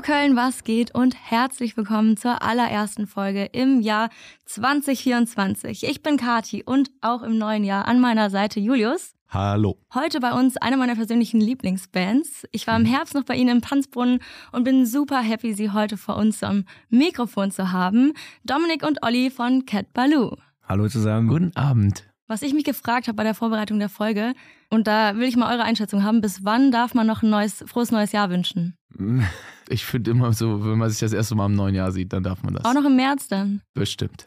Hallo Köln, was geht und herzlich willkommen zur allerersten Folge im Jahr 2024. Ich bin Kati und auch im neuen Jahr an meiner Seite Julius. Hallo. Heute bei uns eine meiner persönlichen Lieblingsbands. Ich war im Herbst noch bei Ihnen im Tanzbrunnen und bin super happy, Sie heute vor uns am Mikrofon zu haben. Dominik und Olli von Cat Baloo. Hallo zusammen. Guten Abend. Was ich mich gefragt habe bei der Vorbereitung der Folge, und da will ich mal eure Einschätzung haben, bis wann darf man noch ein neues, frohes neues Jahr wünschen? Ich finde immer so, wenn man sich das erste Mal im neuen Jahr sieht, dann darf man das. Auch noch im März dann? Bestimmt.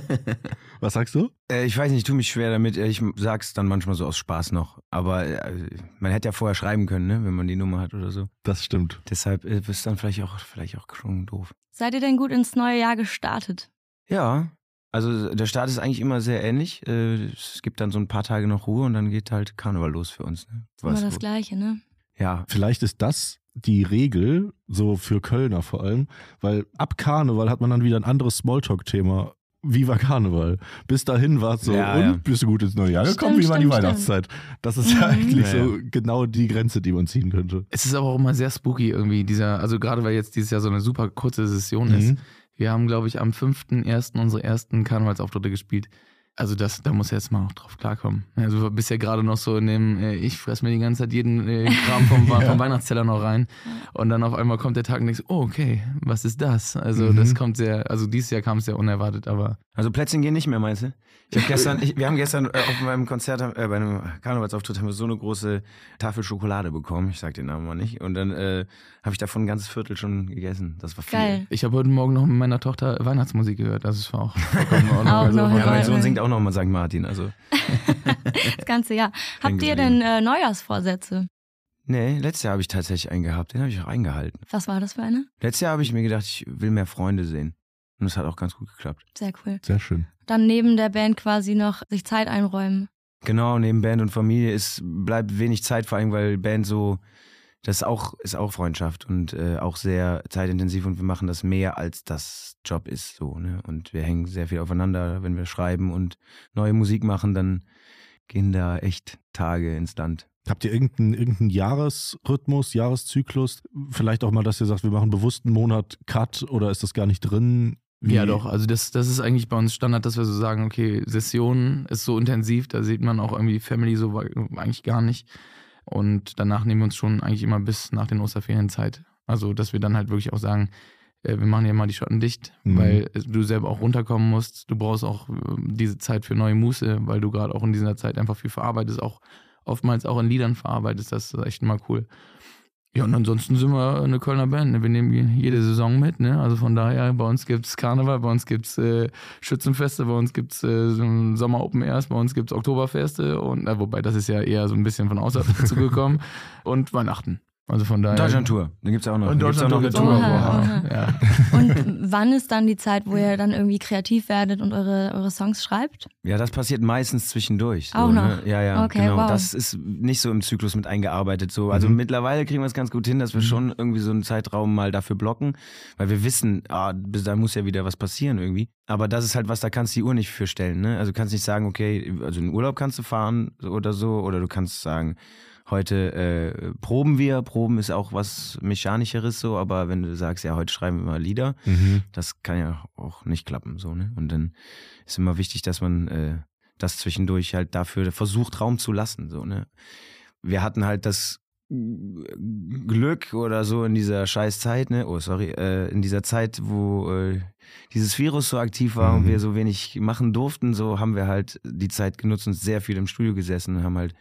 Was sagst du? Äh, ich weiß nicht, ich tue mich schwer damit. Ich sag's dann manchmal so aus Spaß noch. Aber äh, man hätte ja vorher schreiben können, ne? wenn man die Nummer hat oder so. Das stimmt. Deshalb äh, ist dann vielleicht auch, vielleicht auch schon doof. Seid ihr denn gut ins neue Jahr gestartet? Ja, also der Start ist eigentlich immer sehr ähnlich. Äh, es gibt dann so ein paar Tage noch Ruhe und dann geht halt Karneval los für uns. Ne? Immer das Gleiche, ne? Ja. Vielleicht ist das die Regel, so für Kölner vor allem, weil ab Karneval hat man dann wieder ein anderes Smalltalk-Thema. Wie war Karneval? Bis dahin war es so, Ja, und ja. bist du gut ins neue Jahr gekommen? Stimmt, Wie war die stimmt, Weihnachtszeit? Das ist ja Mhm. eigentlich Ja, so genau die Grenze, die man ziehen könnte. Es ist aber auch immer sehr spooky irgendwie, dieser, also gerade weil jetzt dieses Jahr so eine super kurze Session ist. Wir haben, glaube ich, am 5.1. unsere ersten Karnevalsauftritte gespielt. Also das, da muss er jetzt mal noch drauf klarkommen. Also du bist ja gerade noch so in dem, äh, ich fress mir die ganze Zeit jeden äh, Kram vom, vom Weihnachtsteller noch rein. Und dann auf einmal kommt der Tag und denkst, oh, okay, was ist das? Also Mhm. das kommt sehr, also dieses Jahr kam es sehr unerwartet, aber Also Plätzchen gehen nicht mehr, meinst du? Ich hab gestern, ich, wir haben gestern äh, auf meinem Konzert, äh, bei einem Karnevalsauftritt haben wir so eine große Tafel Schokolade bekommen. Ich sag den Namen mal nicht. Und dann äh, habe ich davon ein ganzes Viertel schon gegessen. Das war viel. Geil. ich habe heute Morgen noch mit meiner Tochter Weihnachtsmusik gehört. Das ist auch vollkommen. Auch Also Ja, mein. Sohn singt auch noch mal St. Martin. Also Das ganze Jahr. Habt ihr denn äh, Neujahrsvorsätze? nee, letztes Jahr habe ich tatsächlich einen gehabt. Den habe ich auch eingehalten. Was war das für eine? Letztes Jahr habe ich mir gedacht, ich will mehr Freunde sehen. Und das hat auch ganz gut geklappt. Sehr cool. Sehr schön. Dann neben der Band quasi noch sich Zeit einräumen. Genau, neben Band und Familie ist, bleibt wenig Zeit, vor allem weil Band so, das ist auch, ist auch Freundschaft und äh, auch sehr zeitintensiv und wir machen das mehr als das Job ist so, ne? Und wir hängen sehr viel aufeinander, wenn wir schreiben und neue Musik machen, dann gehen da echt Tage ins Land. Habt ihr irgendeinen, irgendeinen Jahresrhythmus, Jahreszyklus? Vielleicht auch mal, dass ihr sagt, wir machen bewusst einen Monat Cut oder ist das gar nicht drin? Wie- Ja, doch. Also das, das ist eigentlich bei uns Standard, dass wir so sagen, okay, Session ist so intensiv, da sieht man auch irgendwie die Family so eigentlich gar nicht. Und danach nehmen wir uns schon eigentlich immer bis nach den Osterferien Zeit. Also, dass wir dann halt wirklich auch sagen, äh, wir machen ja mal die Schotten dicht, Mhm. weil äh, du selber auch runterkommen musst. Du brauchst auch äh, diese Zeit für neue Muße, weil du gerade auch in dieser Zeit einfach viel verarbeitest, auch oftmals auch in Liedern verarbeitest. Das ist echt mal cool. Ja, und ansonsten sind wir eine Kölner Band. Ne? Wir nehmen jede Saison mit. Ne? Also von daher, bei uns gibt's Karneval, bei uns gibt's äh, Schützenfeste, bei uns gibt's äh, so ein Sommer Open Airs, bei uns gibt's Oktoberfeste und äh, wobei das ist ja eher so ein bisschen von außerhalb zugekommen und Weihnachten. Also von daher. Deutschland Tour, dann gibt's ja auch noch. Und gibt's auch Deutschland noch eine Tour. Tour. Oha, Oha. oha. Ja. Und wann ist dann die Zeit, wo ihr dann irgendwie kreativ werdet und eure, eure Songs schreibt? Ja, das passiert meistens zwischendurch. So, Auch noch? Ne? Ja, ja, Okay, genau. wow. Das ist nicht so im Zyklus mit eingearbeitet. So. Also Mhm. mittlerweile kriegen wir es ganz gut hin, dass wir schon irgendwie so einen Zeitraum mal dafür blocken, weil wir wissen, ah, bis da muss ja wieder was passieren irgendwie. Aber das ist halt was, da kannst du die Uhr nicht für stellen. Ne? Also du kannst nicht sagen, okay, also in Urlaub kannst du fahren oder so, oder du kannst sagen, heute äh, proben wir. Proben ist auch was Mechanischeres so, aber wenn du sagst, ja, heute schreiben wir mal Lieder, Mhm. das kann ja auch nicht klappen so, ne? Und dann ist immer wichtig, dass man äh, das zwischendurch halt dafür versucht, Raum zu lassen, so, ne? Wir hatten halt das Glück oder so in dieser scheiß Zeit, ne? Oh, sorry, äh, in dieser Zeit, wo äh, dieses Virus so aktiv war Mhm. und wir so wenig machen durften, so haben wir halt die Zeit genutzt und sehr viel im Studio gesessen und haben halt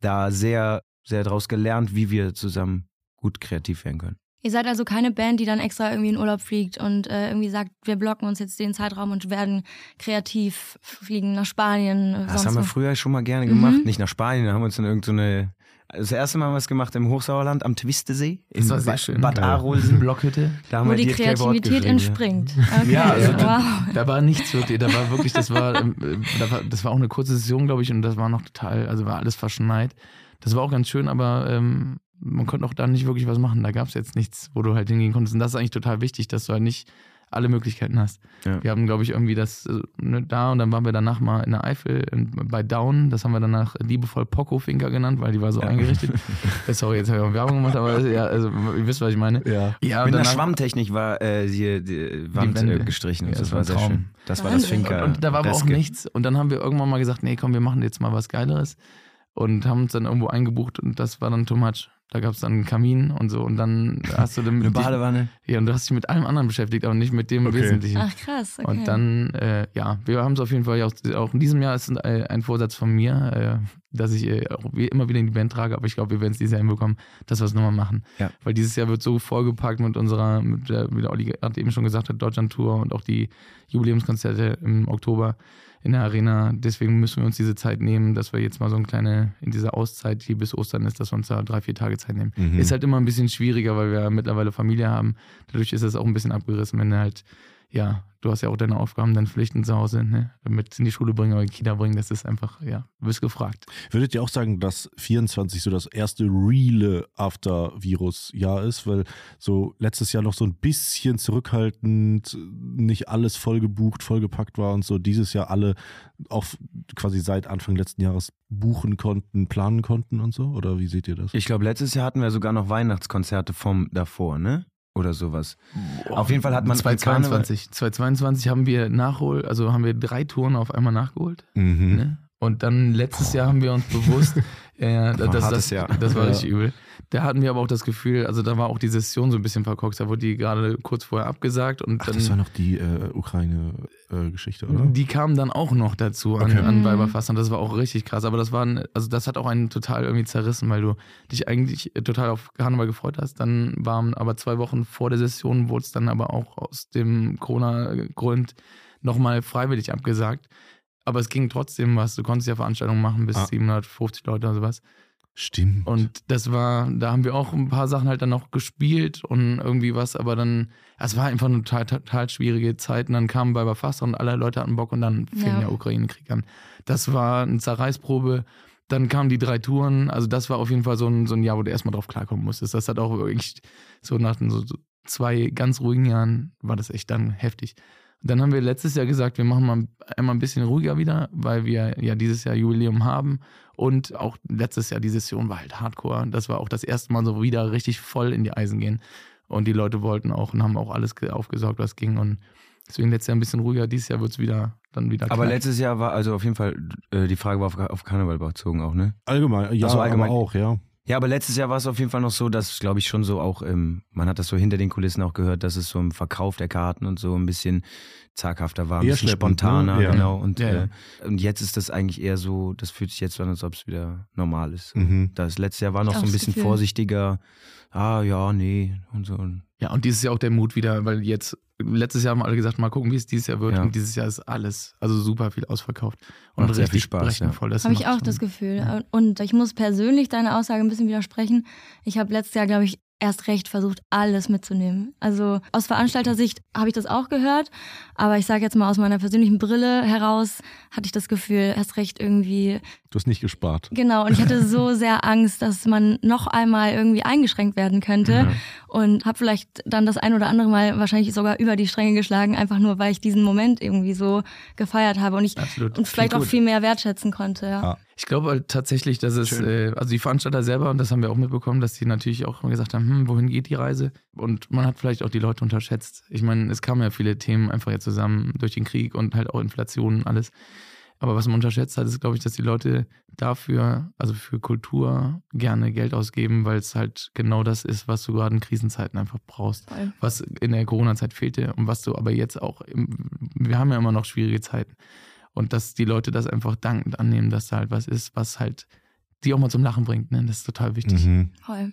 da sehr, sehr draus gelernt, wie wir zusammen gut kreativ werden können. Ihr seid also keine Band, die dann extra irgendwie in Urlaub fliegt und äh, irgendwie sagt, wir blocken uns jetzt den Zeitraum und werden kreativ fliegen nach Spanien. äh, Das haben wir früher schon mal gerne Mhm. gemacht. Nicht nach Spanien, da haben wir uns in irgendeine. Das erste Mal haben wir es gemacht im Hochsauerland am Twistesee. In Das war sehr Bad, schön. Bad. Arolsen. Blockhütte. Da haben Wo wir die Kreativität entspringt. Okay. Ja, also wow. Da war nichts wirklich, da war wirklich, das war, ähm, äh, da war, das war auch eine kurze Session, glaube ich, und das war noch total, also war alles verschneit. Das war auch ganz schön, aber ähm, man konnte auch da nicht wirklich was machen. Da gab es jetzt nichts, wo du halt hingehen konntest. Und das ist eigentlich total wichtig, dass du halt nicht alle Möglichkeiten hast. Ja. Wir haben, glaube ich, irgendwie das äh, ne, da und dann waren wir danach mal in der Eifel in, bei Down. Das haben wir danach liebevoll Poco Finker genannt, weil die war so Ja. eingerichtet. Äh, Sorry, jetzt habe ich auch Werbung gemacht, aber ja, also ihr wisst, was ich meine. Ja. Ja, Mit einer danach- Schwammtechnik war äh, hier die Wand Wände. äh, gestrichen. Ja, das, das war sehr schön. Das war das. Finker. Und, und da war aber auch nichts. Und dann haben wir irgendwann mal gesagt, nee, komm, wir machen jetzt mal was Geileres. Und haben uns dann irgendwo eingebucht und das war dann too much. Da gab es dann einen Kamin und so und dann hast du dann Eine mit dich, Badewanne. ja, und du hast dich mit allem anderen beschäftigt, aber nicht mit dem Okay. Wesentlichen. Ach krass, okay. Und dann, äh, ja, wir haben es auf jeden Fall auch, auch in diesem Jahr ist ein, äh, ein Vorsatz von mir, äh, dass ich äh, auch immer wieder in die Band trage, aber ich glaube, wir werden es dieses Jahr hinbekommen, dass wir es nochmal machen. Ja. Weil dieses Jahr wird so vollgepackt mit unserer, mit der, wie der Olli gerade eben schon gesagt hat, Deutschland-Tour und auch die Jubiläumskonzerte im Oktober in der Arena. Deswegen müssen wir uns diese Zeit nehmen, dass wir jetzt mal so eine kleine, in dieser Auszeit, die bis Ostern ist, dass wir uns da drei, vier Tage Zeit nehmen. Mhm. Ist halt immer ein bisschen schwieriger, weil wir mittlerweile Familie haben. Dadurch ist es auch ein bisschen abgerissen, wenn du halt, ja, du hast ja auch deine Aufgaben, deine Pflichten zu Hause, ne? Mit in die Schule bringen oder in die Kita bringen, das ist einfach, ja, du wirst gefragt. Würdet ihr auch sagen, dass 24 so das erste reale After-Virus-Jahr ist? Weil so letztes Jahr noch so ein bisschen zurückhaltend, nicht alles voll gebucht, vollgepackt war und so dieses Jahr alle auch quasi seit Anfang letzten Jahres buchen konnten, planen konnten und so? Oder wie seht ihr das? Ich glaube, letztes Jahr hatten wir sogar noch Weihnachtskonzerte vom davor, ne? Oder sowas. Auf jeden Fall hat man 2022, 2022 haben wir nachhol, also haben wir drei Touren auf einmal nachgeholt. Mhm. Ne? Und dann letztes Jahr haben wir uns bewusst, ja, ja, ein das, hartes das, Jahr. das war Ja. richtig übel. Da hatten wir aber auch das Gefühl, also da war auch die Session so ein bisschen verkorkst, da wurde die gerade kurz vorher abgesagt und Ach, dann das war noch die äh, Ukraine-Geschichte, oder? die kamen dann auch noch dazu an, Okay. an Mhm. Weiberfass und das war auch richtig krass. Aber das war, ein, also das hat auch einen total irgendwie zerrissen, weil du dich eigentlich total auf Karneval gefreut hast. Dann waren aber zwei Wochen vor der Session, wurde es dann aber auch aus dem Corona-Grund nochmal freiwillig abgesagt. Aber es ging trotzdem was. Du konntest ja Veranstaltungen machen bis Ah. 750 Leute oder sowas. Stimmt. Und das war, da haben wir auch ein paar Sachen halt dann noch gespielt und irgendwie was, aber dann, es war einfach eine total, total schwierige Zeit und dann kamen Weiber Fass und alle Leute hatten Bock und dann fing Ja. der Ukraine-Krieg an. Das war eine Zerreißprobe. Dann kamen die drei Touren, also das war auf jeden Fall so ein, so ein Jahr, wo du erstmal drauf klarkommen musstest. Das hat auch wirklich so nach so, so zwei ganz ruhigen Jahren war das echt dann heftig. Dann haben wir letztes Jahr gesagt, wir machen mal einmal ein bisschen ruhiger wieder, weil wir ja dieses Jahr Jubiläum haben. Und auch letztes Jahr die Session war halt hardcore. Das war auch das erste Mal so wieder richtig voll in die Eisen gehen. Und die Leute wollten auch und haben auch alles ge- aufgesaugt, was ging. Und deswegen letztes Jahr ein bisschen ruhiger. Dieses Jahr wird es wieder dann wieder Aber knapp. letztes Jahr war also auf jeden Fall, äh, die Frage war auf, auf Karneval bezogen auch, ne? allgemein, ja, Ach so, allgemein. aber auch, ja. Ja, aber letztes Jahr war es auf jeden Fall noch so, dass, glaube ich, schon so auch, ähm, man hat das so hinter den Kulissen auch gehört, dass es so im Verkauf der Karten und so ein bisschen zaghafter war, ein Eher bisschen schleppend, spontaner, ne? Ja. genau. Und, Ja, ja. Äh, und jetzt ist das eigentlich eher so, das fühlt sich jetzt so an, als ob es wieder normal ist. Mhm. Das letzte Jahr war noch so ein bisschen Gefühl. vorsichtiger, ah ja, nee und so. Ja, und dieses Jahr auch der Mut wieder, weil jetzt, letztes Jahr haben alle gesagt, mal gucken, wie es dieses Jahr wird. Ja. Und dieses Jahr ist alles, also super viel ausverkauft. Und Macht sehr richtig viel Spaß, ja. Habe ich auch schon- das Gefühl. Ja. Und ich muss persönlich deiner Aussage ein bisschen widersprechen. Ich habe letztes Jahr, glaube ich, erst recht versucht, alles mitzunehmen. Also aus Veranstaltersicht habe ich das auch gehört, aber ich sage jetzt mal aus meiner persönlichen Brille heraus, hatte ich das Gefühl, erst recht irgendwie, Du hast nicht gespart. genau, und ich hatte so sehr Angst, dass man noch einmal irgendwie eingeschränkt werden könnte Ja. Und habe vielleicht dann das ein oder andere Mal wahrscheinlich sogar über die Stränge geschlagen, einfach nur, weil ich diesen Moment irgendwie so gefeiert habe und ich Absolut. und vielleicht auch viel mehr wertschätzen konnte. Ja. Ah. Ich glaube halt tatsächlich, dass es, äh, also die Veranstalter selber, und das haben wir auch mitbekommen, dass die natürlich auch gesagt haben, hm, wohin geht die Reise? Und man hat vielleicht auch die Leute unterschätzt. Ich meine, es kamen ja viele Themen einfach jetzt zusammen durch den Krieg und halt auch Inflation und alles. Aber was man unterschätzt hat, ist, glaube ich, dass die Leute dafür, also für Kultur, gerne Geld ausgeben, weil es halt genau das ist, was du gerade in Krisenzeiten einfach brauchst. Voll. Was in der Corona-Zeit fehlte und was du aber jetzt auch, wir haben ja immer noch schwierige Zeiten. Und dass die Leute das einfach dankend annehmen, dass da halt was ist, was halt die auch mal zum Lachen bringt. Ne? Das ist total wichtig. Mhm. Toll.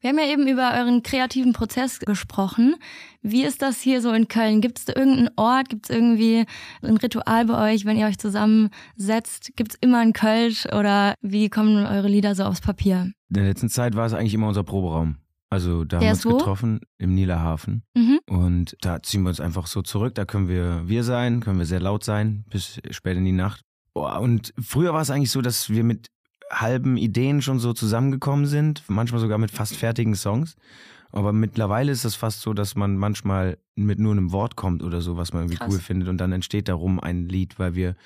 Wir haben ja eben über euren kreativen Prozess gesprochen. Wie ist das hier so in Köln? Gibt es da irgendeinen Ort? Gibt es irgendwie ein Ritual bei euch, wenn ihr euch zusammensetzt? Gibt es immer ein Kölsch oder wie kommen eure Lieder so aufs Papier? In der letzten Zeit war es eigentlich immer unser Proberaum. Also da haben Der wir ist uns wo? getroffen im Nielerhafen. Mhm. Und da ziehen wir uns einfach so zurück. Da können wir wir sein, können wir sehr laut sein, bis spät in die Nacht. Und früher war es eigentlich so, dass wir mit halben Ideen schon so zusammengekommen sind, manchmal sogar mit fast fertigen Songs. Aber mittlerweile ist es fast so, dass man manchmal mit nur einem Wort kommt oder so, was man irgendwie Krass. cool findet und dann entsteht darum ein Lied, weil wir,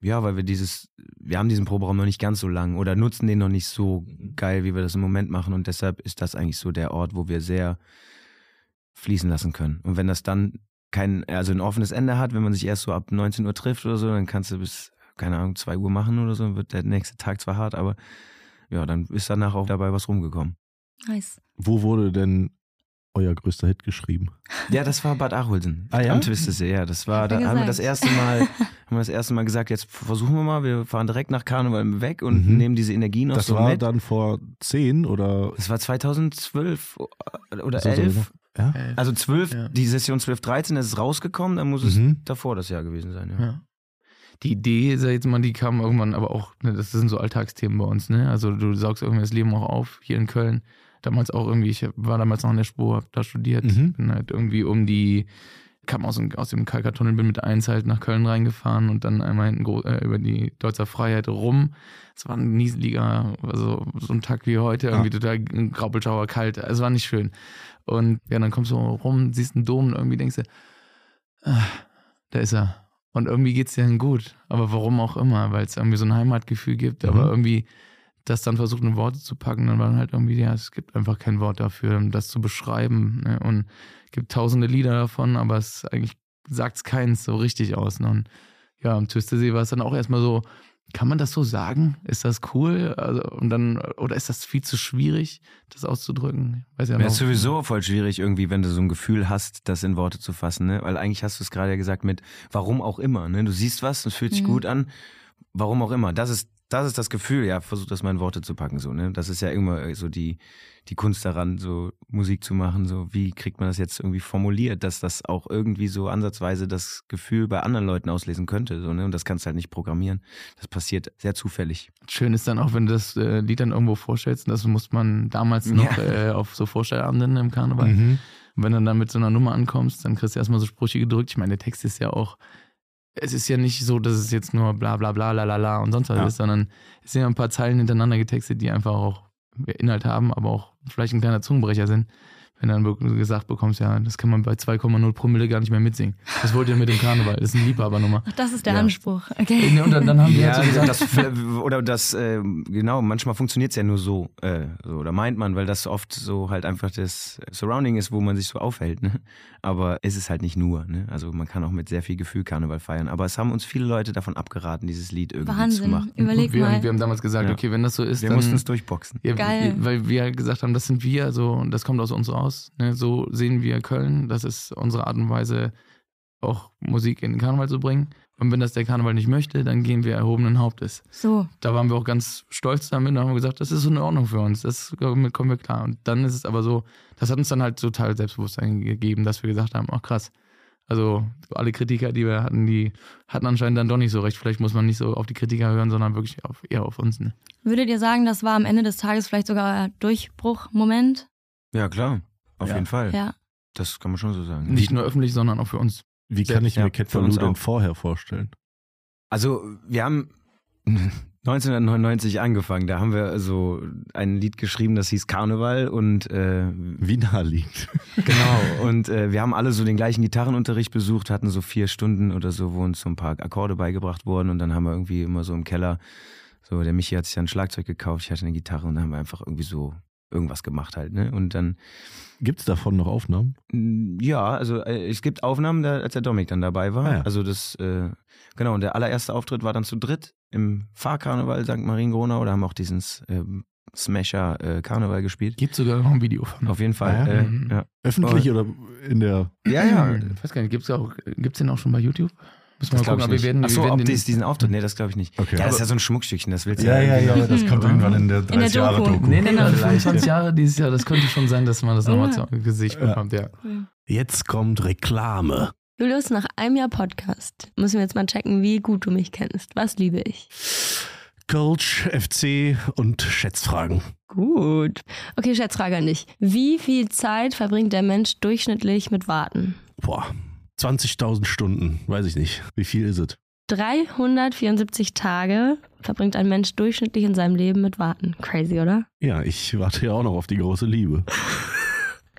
ja, weil wir dieses, wir haben diesen Proberaum noch nicht ganz so lang oder nutzen den noch nicht so geil, wie wir das im Moment machen und deshalb ist das eigentlich so der Ort, wo wir sehr fließen lassen können. Und wenn das dann kein, also ein offenes Ende hat, wenn man sich erst so ab 19 Uhr trifft oder so, dann kannst du bis, keine Ahnung, 2 Uhr machen oder so, wird der nächste Tag zwar hart, aber ja, dann ist danach auch dabei was rumgekommen. Nice. Wo wurde denn euer größter Hit geschrieben? Ja, das war Bad Acholsen. Ah, ja? Am Twistesee, ja. Das war, da er haben wir gesagt. das erste Mal, haben wir das erste Mal gesagt, jetzt versuchen wir mal, wir fahren direkt nach Karneval weg und Mhm. nehmen diese Energie noch Das so war mit. dann vor zehn oder das war 2012 oder so, 11. so. Ja? Äh, Also 12, Ja. die Session 12, 13 ist es rausgekommen, dann muss es Mhm. davor das Jahr gewesen sein, ja. Die Idee, sag ich jetzt mal, die kam irgendwann aber auch, ne, das sind so Alltagsthemen bei uns, ne? Also du saugst irgendwie das Leben auch auf, hier in Köln. Damals auch irgendwie, ich war damals noch in der Spur, hab da studiert, Mhm. bin halt irgendwie um die, kam aus, dem- aus dem Kalkatunnel, bin mit eins halt nach Köln reingefahren und dann einmal hinten äh, über die Deutzer Freiheit rum. Es war ein nieseliger, also so ein Tag wie heute, Ja. irgendwie total Graupelschauer kalt. Es war nicht schön. Und ja, dann kommst du rum, siehst einen Dom und irgendwie denkst du, ah, da ist er. Und irgendwie geht's dir dann gut. Aber warum auch immer, weil es irgendwie so ein Heimatgefühl gibt, aber Mhm. irgendwie das dann versucht in Worte zu packen, dann war dann halt irgendwie, ja, es gibt einfach kein Wort dafür, um das zu beschreiben. Ne? Und es gibt tausende Lieder davon, aber es eigentlich sagt es keins so richtig aus. Ne? Und ja, am Twistesee war es dann auch erstmal so, kann man das so sagen? Ist das cool? Also, und dann, oder ist das viel zu schwierig, das auszudrücken? Weiß ja ist sowieso voll schwierig irgendwie, wenn du so ein Gefühl hast, das in Worte zu fassen, ne? Weil eigentlich hast du es gerade ja gesagt mit, warum auch immer, ne? Du siehst was, es fühlt sich Mhm. gut an, warum auch immer. Das ist, das ist das Gefühl, ja, versuch das mal in Worte zu packen, so, ne? Das ist ja immer so die, die Kunst daran, so Musik zu machen, so, wie kriegt man das jetzt irgendwie formuliert, dass das auch irgendwie so ansatzweise das Gefühl bei anderen Leuten auslesen könnte, so, ne? Und das kannst du halt nicht programmieren. Das passiert sehr zufällig. Schön ist dann auch, wenn du das äh, Lied dann irgendwo vorstellst, und das muss man damals noch Ja. äh, auf so Vorstellabenden im Karneval. Mhm. Und wenn du dann mit so einer Nummer ankommst, dann kriegst du erstmal so Sprüche gedrückt. Ich meine, der Text ist ja auch, es ist ja nicht so, dass es jetzt nur bla bla bla la la la und sonst was Ja. ist, sondern es sind ja ein paar Zeilen hintereinander getextet, die einfach auch Inhalt haben, aber auch vielleicht ein kleiner Zungenbrecher sind. Wenn du dann gesagt bekommst, ja, das kann man bei 2,0 Promille gar nicht mehr mitsingen. Das wollt ihr mit dem Karneval, das ist eine Liebhabernummer. Ach, das ist der Ja. Anspruch. Okay. Und dann, dann haben die Ja, halt so gesagt, das, oder das, äh, genau, manchmal funktioniert es ja nur so, äh, so, oder meint man, weil das oft so halt einfach das Surrounding ist, wo man sich so aufhält, ne? Aber es ist halt nicht nur, ne? Also man kann auch mit sehr viel Gefühl Karneval feiern. Aber es haben uns viele Leute davon abgeraten, dieses Lied irgendwie zu Wahnsinn. machen. Überleg wir, mal. wir haben damals gesagt, Ja. okay, wenn das so ist, Wir dann mussten es durchboxen. Ja, Geil. Weil wir halt gesagt haben, das sind wir, so, und das kommt aus uns raus. Ne? So sehen wir Köln. Das ist unsere Art und Weise, auch Musik in den Karneval zu bringen. Und wenn das der Karneval nicht möchte, dann gehen wir erhobenen Hauptes. So. Da waren wir auch ganz stolz damit und haben gesagt, das ist so in Ordnung für uns. Das, damit kommen wir klar. Und dann ist es aber so, das hat uns dann halt total Selbstbewusstsein gegeben, dass wir gesagt haben, ach krass. Also alle Kritiker, die wir hatten, die hatten anscheinend dann doch nicht so recht. Vielleicht muss man nicht so auf die Kritiker hören, sondern wirklich auf, eher auf uns. Ne? Würdet ihr sagen, das war am Ende des Tages vielleicht sogar euer Durchbruchmoment? Ja, klar. Auf Ja. jeden Fall. Ja. Das kann man schon so sagen. Nicht nur öffentlich, sondern auch für uns. Wie kann ich Ja, mir Cat für for uns Lou denn auch. vorher vorstellen? Also, wir haben 1999 angefangen. Da haben wir so ein Lied geschrieben, das hieß Karneval und äh, Wie naheliegend. Genau, und äh, wir haben alle so den gleichen Gitarrenunterricht besucht, hatten so vier Stunden oder so, wo uns so ein paar Akkorde beigebracht wurden und dann haben wir irgendwie immer so im Keller, so der Michi hat sich dann ein Schlagzeug gekauft, ich hatte eine Gitarre und dann haben wir einfach irgendwie so irgendwas gemacht halt, ne? Und dann, Gibt es davon noch Aufnahmen? ja, also äh, es gibt Aufnahmen, da, als der Dominik dann dabei war. Ah, ja. Also das, äh, genau, und der allererste Auftritt war dann zu dritt im Fahrkarneval St. Mariengronau, da haben wir auch diesen ähm, Smasher äh, Karneval gespielt. Gibt sogar noch ein Video von. Auf jeden Fall. Ah, ja? äh, Mhm. ja. Öffentlich oder in der. ja, ja. Ich weiß gar nicht, gibt's auch, gibt's den auch schon bei YouTube? Müssen Das wir mal glaube gucken, ich aber nicht. wir werden, Ach so, wir werden ob den, dies, diesen Auftritt, nee, das glaube ich nicht. Okay. Ja, das ist ja so ein Schmuckstückchen, das willst du Ja, ja, ja, nicht. das kommt irgendwann in der der 30 Jahre Doku. Doku. Nee, nee, Genau. 25 Jahre dieses Jahr, das könnte schon sein, dass man das nochmal Ja. zu Gesicht Ja. bekommt, ja. Jetzt kommt Reklame. Julius, nach einem Jahr Podcast müssen wir jetzt mal checken, wie gut du mich kennst. Was liebe ich? Coach, FC und Schätzfragen. Gut. Okay, Schätzfrage an dich. Wie viel Zeit verbringt der Mensch durchschnittlich mit Warten? Boah, 20.000 Stunden, weiß ich nicht. Wie viel ist es? 374 Tage verbringt ein Mensch durchschnittlich in seinem Leben mit Warten. Crazy, oder? Ja, ich warte ja auch noch auf die große Liebe.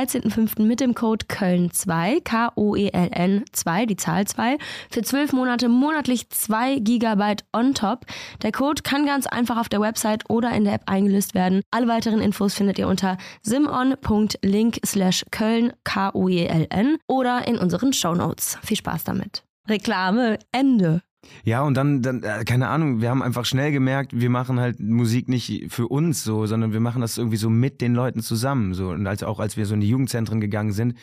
13.05. mit dem Code Köln2, K-O-E-L-N 2, die Zahl 2, für 12 Monate monatlich 2 GB on top. Der Code kann ganz einfach auf der Website oder in der App eingelöst werden. Alle weiteren Infos findet ihr unter simon.link slash Köln, K-O-E-L-N oder in unseren Shownotes. Viel Spaß damit. Reklame, Ende. Ja, und dann, dann, äh, keine Ahnung, wir haben einfach schnell gemerkt, wir machen halt Musik nicht für uns so, sondern wir machen das irgendwie so mit den Leuten zusammen. So. Und als auch als wir so in die Jugendzentren gegangen sind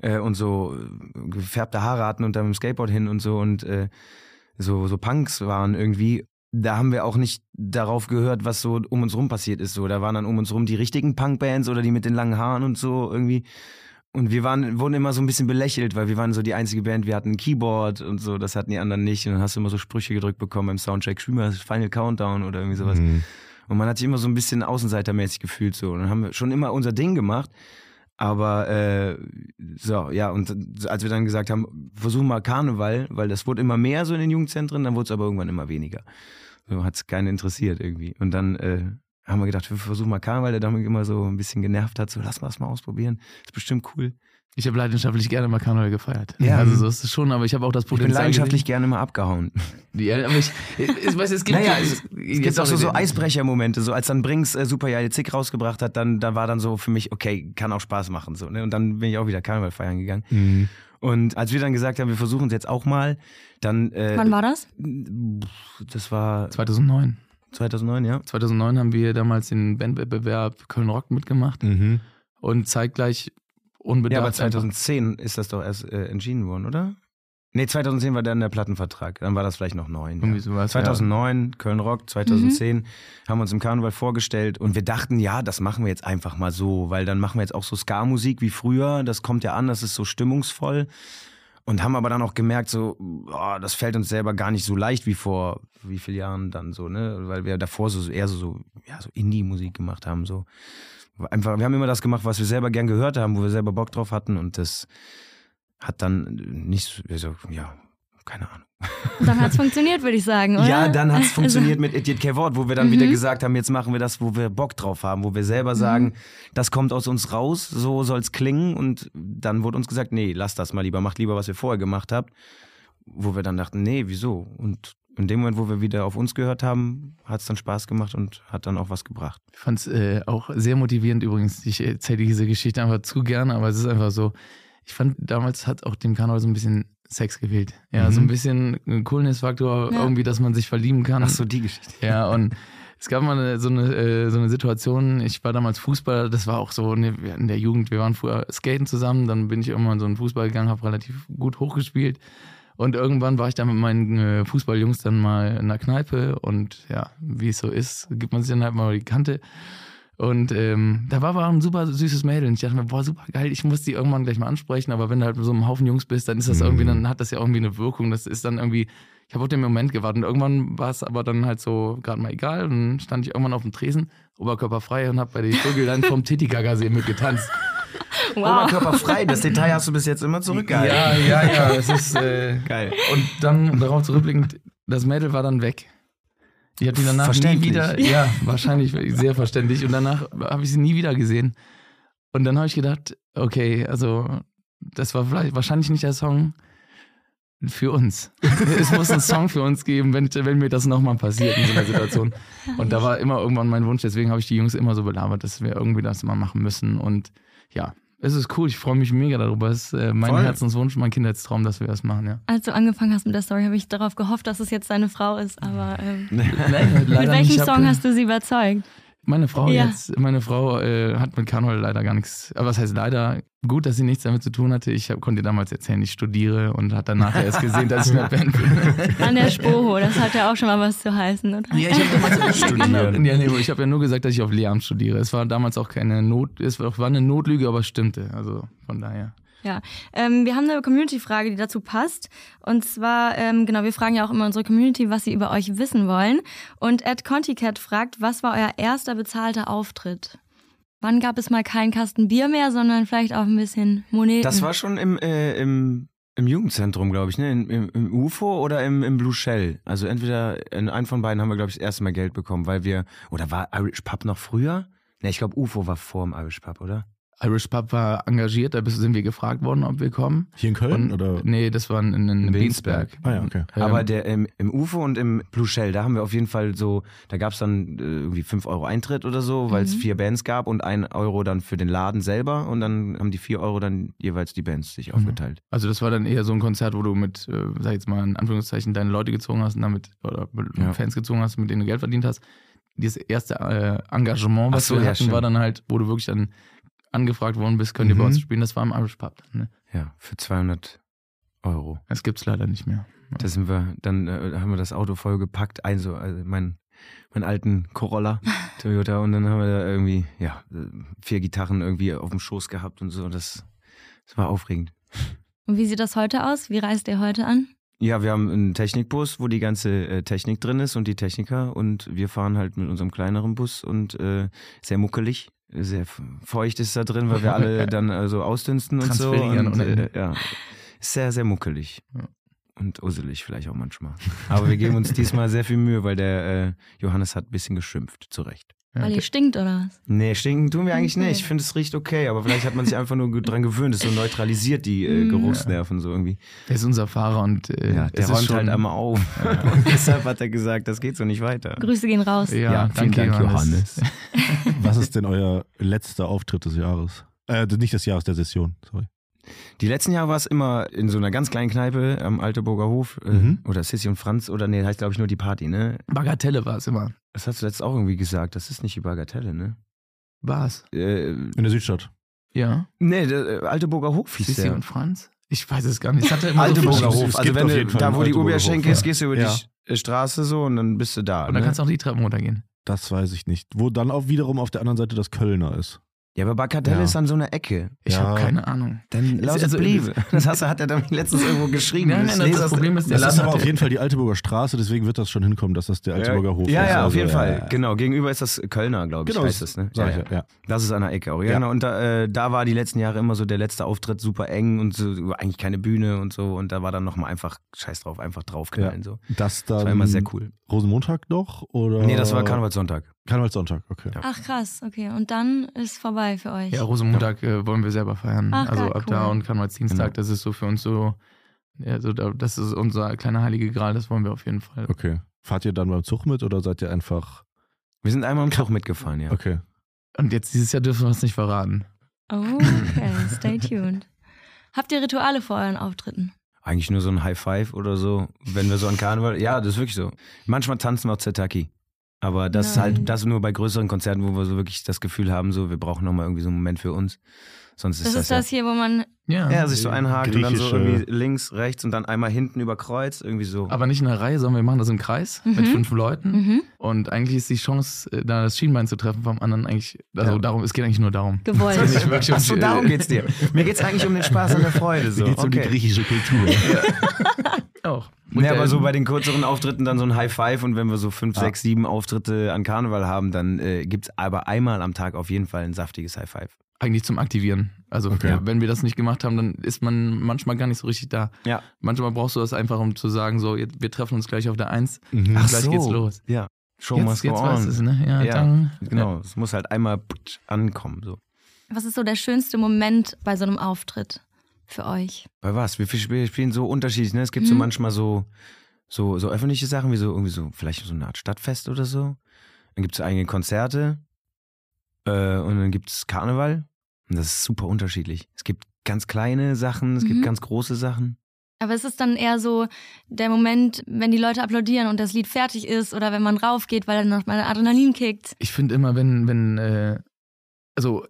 äh, und so äh, gefärbte Haare hatten und dann mit dem Skateboard hin und so und äh, so, so Punks waren irgendwie, da haben wir auch nicht darauf gehört, was so um uns rum passiert ist. So, da waren dann um uns rum die richtigen Punkbands oder die mit den langen Haaren und so irgendwie. Und wir waren, wurden immer so ein bisschen belächelt, weil wir waren so die einzige Band, wir hatten ein Keyboard und so, das hatten die anderen nicht. Und dann hast du immer so Sprüche gedrückt bekommen beim Soundcheck, mal Final Countdown oder irgendwie sowas. Mhm. Und man hat sich immer so ein bisschen außenseitermäßig gefühlt so. Und dann haben wir schon immer unser Ding gemacht. Aber äh, so, ja, und als wir dann gesagt haben, versuchen mal Karneval, weil das wurde immer mehr so in den Jugendzentren, dann wurde es aber irgendwann immer weniger. So hat es keinen interessiert irgendwie. Und dann äh, haben wir gedacht, wir versuchen mal Karneval, der damit immer so ein bisschen genervt hat, so lass mal das mal ausprobieren. Ist bestimmt cool. Ich habe leidenschaftlich gerne mal Karneval gefeiert. Ja. Also so ist es schon, aber ich habe auch das Ich bin Potenzial leidenschaftlich gerne mal abgehauen. gesehen. Ja, aber ich, ich weiß, es gibt, Naja, es, es, es gibt auch so, so Eisbrechermomente, so als dann Brinks äh, Super Jahr Zick rausgebracht hat, dann da war dann so für mich, okay, kann auch Spaß machen. So, ne? Und dann bin ich auch wieder Karneval feiern gegangen. Mhm. Und als wir dann gesagt haben, wir versuchen es jetzt auch mal, dann äh, Wann war das? das war 2009. 2009, ja. 2009 haben wir damals den Bandwettbewerb Köln Rock mitgemacht Mhm. und zeitgleich Ja, unbedacht. aber 2010 ist das doch erst äh, entschieden worden, oder? Nee, 2010 war dann der Plattenvertrag. Dann war das vielleicht noch neun. Ja. sowas, 2009, Köln Rock, 2010 haben wir uns im Karneval vorgestellt und wir dachten, ja, das machen wir jetzt einfach mal so, weil dann machen wir jetzt auch so Ska-Musik wie früher. Das kommt ja an, das ist so stimmungsvoll. Und haben aber dann auch gemerkt, so, oh, das fällt uns selber gar nicht so leicht wie vor wie vielen Jahren dann so, ne? Weil wir davor so eher so, so, ja, so Indie-Musik gemacht haben. So. Einfach, wir haben immer das gemacht, was wir selber gern gehört haben, wo wir selber Bock drauf hatten und das hat dann nicht, so- also, ja, keine Ahnung. Dann hat es funktioniert, würde ich sagen, oder? Ja, dann hat es Also- funktioniert mit Idiot K-Wort, wo wir dann wieder gesagt haben, jetzt machen wir das, wo wir Bock drauf haben, wo wir selber sagen, das kommt aus uns raus, so soll's klingen und dann wurde uns gesagt, nee, lass das mal lieber, macht lieber, was ihr vorher gemacht habt, wo wir dann dachten, nee, wieso? Und in dem Moment, wo wir wieder auf uns gehört haben, hat es dann Spaß gemacht und hat dann auch was gebracht. Ich fand es äh, auch sehr motivierend übrigens. Ich erzähle diese Geschichte einfach zu gerne, aber es ist einfach so. Ich fand, damals hat auch dem Karneval so ein bisschen Sex gefehlt. Ja, Mhm. so ein bisschen ein Coolness-Faktor, Ja. irgendwie, dass man sich verlieben kann. Ach so, die Geschichte. Ja, und es gab mal eine, so, eine, äh, so eine Situation, ich war damals Fußballer, das war auch so ne, in der Jugend, wir waren früher skaten zusammen, dann bin ich irgendwann in so einen Fußball gegangen, habe relativ gut hochgespielt. Und irgendwann war ich dann mit meinen äh, Fußballjungs dann mal in der Kneipe und ja, wie es so ist, gibt man sich dann halt mal die Kante. Und ähm, da war aber ein super süßes Mädel. Und ich dachte mir, boah, super geil, ich muss die irgendwann gleich mal ansprechen. Aber wenn du halt mit so einem Haufen Jungs bist, dann ist das irgendwie, dann hat das ja irgendwie eine Wirkung. Das ist dann irgendwie, ich habe auf den Moment gewartet. Und irgendwann war es aber dann halt so gerade mal egal. Und dann stand ich irgendwann auf dem Tresen, oberkörperfrei und habe bei den Vögeln vom Titigaga-See mitgetanzt. Wow. Oberkörperfrei, das Detail hast du bis jetzt immer zurückgehalten. Ja, ja, ja, es ist äh, Geil. Und dann darauf zurückblickend, das Mädel war dann weg. Ich habe die danach nie wieder, ja, wahrscheinlich sehr verständlich. Und danach habe ich sie nie wieder gesehen. Und dann habe ich gedacht, okay, also das war vielleicht wahrscheinlich nicht der Song für uns. es muss einen Song für uns geben, wenn, wenn mir das nochmal passiert in so einer Situation. Und da war immer irgendwann mein Wunsch, deswegen habe ich die Jungs immer so belabert, dass wir irgendwie das mal machen müssen. Und ja, Es ist cool, ich freue mich mega darüber. Es ist äh, mein Voll. Herzenswunsch, mein Kindheitstraum, dass wir das machen, ja. Als du angefangen hast mit der Story, habe ich darauf gehofft, dass es jetzt deine Frau ist. Aber ähm, Nein, mit welchem Song hast du sie überzeugt? Meine Frau Ja. jetzt, meine Frau äh, hat mit Karneval leider gar nichts, aber was heißt leider? Gut, dass sie nichts damit zu tun hatte. Ich hab, konnte ihr damals erzählen, ich studiere und hat dann nachher erst gesehen, dass ich in der Band bin. An der Spoho, das hat ja auch schon mal was zu heißen, oder? Ja, ich habe damals Studieren. Ja, nee, ich habe ja nur gesagt, dass ich auf Lehramt studiere. Es war damals auch keine Not, es war eine Notlüge, aber es stimmte. Also von daher. Ja, ähm, wir haben eine Community-Frage, die dazu passt. Und zwar, ähm, genau, wir fragen ja auch immer unsere Community, was sie über euch wissen wollen. Und Ed Conticat fragt, was war euer erster bezahlter Auftritt? Wann gab es mal keinen Kasten Bier mehr, sondern vielleicht auch ein bisschen Moneten? Das war schon im, äh, im, im Jugendzentrum, glaube ich, ne? Im, im, Im UFO oder im, im Blue Shell. Also entweder in einem von beiden haben wir, glaube ich, das erste Mal Geld bekommen, weil wir. Oder war Irish Pub noch früher? Ne, ich glaube, UFO war vor dem Irish Pub, oder? Irish Pub war engagiert, da sind wir gefragt worden, ob wir kommen. Hier in Köln? Und, oder? Nee, das war in, in, in Biensberg. Ah ja, okay. Ähm, Aber der im, im UFO und im Blue Shell, da haben wir auf jeden Fall so, da gab es dann äh, irgendwie 5 Euro Eintritt oder so, weil es Mhm. vier Bands gab und ein Euro dann für den Laden selber und dann haben die 4 Euro dann jeweils die Bands sich aufgeteilt. Also das war dann eher so ein Konzert, wo du mit, äh, sag ich jetzt mal in Anführungszeichen, deine Leute gezogen hast und damit, oder Ja. Fans gezogen hast, mit denen du Geld verdient hast. Dieses erste äh, Engagement, was so, wir ja, hatten, stimmt. war dann halt, wo du wirklich dann angefragt worden bist, könnt ihr Mhm. bei uns spielen, das war im Irish Pub. Dann, ne? Ja, für 200 Euro. Das gibt's leider nicht mehr. Da sind wir, dann äh, haben wir das Auto voll gepackt, ein so, also mein, meinen alten Corolla, Toyota, und dann haben wir da irgendwie, ja, vier Gitarren irgendwie auf dem Schoß gehabt und so. Und das, das war aufregend. Und wie sieht das heute aus? Wie reist ihr heute an? Ja, wir haben einen Technikbus, wo die ganze äh, Technik drin ist und die Techniker und wir fahren halt mit unserem kleineren Bus und äh, sehr muckelig. Sehr feucht ist da drin, weil wir alle dann äh, so ausdünsten und so. Und, äh, ja, sehr, sehr muckelig. Ja. Und usselig vielleicht auch manchmal. Aber wir geben uns diesmal sehr viel Mühe, weil der äh, Johannes hat ein bisschen geschimpft, zu Recht. Ja, Weil ihr stinkt oder was? Nee, stinken tun wir eigentlich Okay. nicht. Ich finde, es riecht okay, aber vielleicht hat man sich einfach nur dran gewöhnt. Es so neutralisiert die äh, Mm. Geruchsnerven so irgendwie. der ist unser Fahrer und äh, Ja, der räumt schon, halt einmal auf. Und deshalb hat er gesagt, das geht so nicht weiter. Grüße gehen raus. Ja, Ja, vielen danke, Dank, Johannes. Was ist denn euer letzter Auftritt des Jahres? Äh, nicht des Jahres, der Session, sorry. Die letzten Jahre war es immer in so einer ganz kleinen Kneipe am Alteburger Hof äh, Mhm. oder Sissi und Franz oder nee, heißt glaube ich nur die Party, ne? Bagatelle war es immer. Das hast du letztes auch irgendwie gesagt, das ist nicht die Bagatelle, ne? War's. Äh, In der Südstadt. Ja. nee, der, äh, Alteburger Hof hieß Sissi der. und Franz? Ich weiß es gar nicht. Es hatte immer so Alteburger Es Hof, also wenn du da wo die Oberschenke ist, ja. gehst du über Ja. die Sch- Straße so und dann bist du da. Und dann ne? kannst du auch die Treppen runtergehen. Das weiß ich nicht. Wo dann auch wiederum auf der anderen Seite das Kölner ist. Ja, aber Bagatelle Ja. ist an so einer Ecke. Ich Ja. habe keine Ahnung. Dann lass es also-. Das hast du, hat er dann letztens irgendwo geschrieben. Nein, nein, das, lese das Problem ist, der Das ist aber auf jeden Fall die Alteburger Straße, deswegen wird das schon hinkommen, dass das der Alteburger Hof ja, ist. Ja, auf Also, jeden Fall. ja, ja. Genau, gegenüber ist das Kölner, glaube ich, Genau, heißt es. Ne? Ja, ja. ja. Das ist an der Ecke auch. Ja, Ja. genau. Und da, äh, da war die letzten Jahre immer so der letzte Auftritt super eng und so, eigentlich keine Bühne und so. Und da war dann nochmal einfach, scheiß drauf, einfach draufknallen. So. Das Das dann war immer sehr cool. Rosenmontag noch? Oder? Nee, das war Karnevalssonntag. Karnevalssonntag, okay. Ja. Ach krass, okay. Und dann ist vorbei für euch. Ja, Rosenmontag äh, wollen wir selber feiern. Ach, also geil, ab da cool. und Karnevalsdienstag, Genau. das ist so für uns so, ja, so da, das ist unser kleiner heilige Gral, das wollen wir auf jeden Fall. Okay. Fahrt ihr dann beim Zug mit oder seid ihr einfach. Wir sind einmal im Zug mitgefahren, ja. Okay. Und jetzt dieses Jahr dürfen wir es nicht verraten. Oh, okay, stay tuned. Habt ihr Rituale vor euren Auftritten? Eigentlich nur so ein High Five oder so, wenn wir so an Karneval. Ja, das ist wirklich so. Manchmal tanzen wir auch Zetaki. Aber das ist Nein. halt, das nur bei größeren Konzerten, wo wir so wirklich das Gefühl haben, so, wir brauchen nochmal irgendwie so einen Moment für uns. Sonst ist Das das, ist das hier, wo man. Ja. ja, sich so einhakt und dann so irgendwie links, rechts und dann einmal hinten über Kreuz, irgendwie so. Aber nicht in der Reihe, sondern wir machen das im Kreis Mhm. mit fünf Leuten. Mhm, Und eigentlich ist die Chance, äh, da das Schienbein zu treffen vom anderen eigentlich, also Ja. darum, es geht eigentlich nur darum. gewollt. Es geht nicht wirklich Achso, um- darum geht's dir. Mir geht's eigentlich um den Spaß und der Freude. So. Mir geht's um die Okay. griechische Kultur. Auch. Ja, aber so bei den kürzeren Auftritten dann so ein High Five und wenn wir so fünf, Ja. sechs, sieben Auftritte an Karneval haben, dann äh, gibt's aber einmal am Tag auf jeden Fall ein saftiges High Five. eigentlich zum Aktivieren. Also Okay. ja, wenn wir das nicht gemacht haben, dann ist man manchmal gar nicht so richtig da. Ja. Manchmal brauchst du das einfach, um zu sagen, so, jetzt, wir treffen uns gleich auf der Eins. Mhm. Ach, Gleich geht's los. Ja. Show jetzt must go jetzt on. es, ne? Ja, Ja, dann. Genau, es muss halt einmal ankommen. So. Was ist so der schönste Moment bei so einem Auftritt für euch? Bei was? Wir spielen, so unterschiedlich. Ne? Es gibt so Mhm. manchmal so, so, so öffentliche Sachen, wie so irgendwie so, vielleicht so eine Art Stadtfest oder so. Dann gibt es eigene Konzerte. Äh, und dann gibt es Karneval. Und das ist super unterschiedlich. Es gibt ganz kleine Sachen, es gibt Mhm. ganz große Sachen. Aber es ist dann eher so der Moment, wenn die Leute applaudieren und das Lied fertig ist oder wenn man raufgeht, weil dann noch mal Adrenalin kickt. Ich finde immer, wenn, wenn, äh, also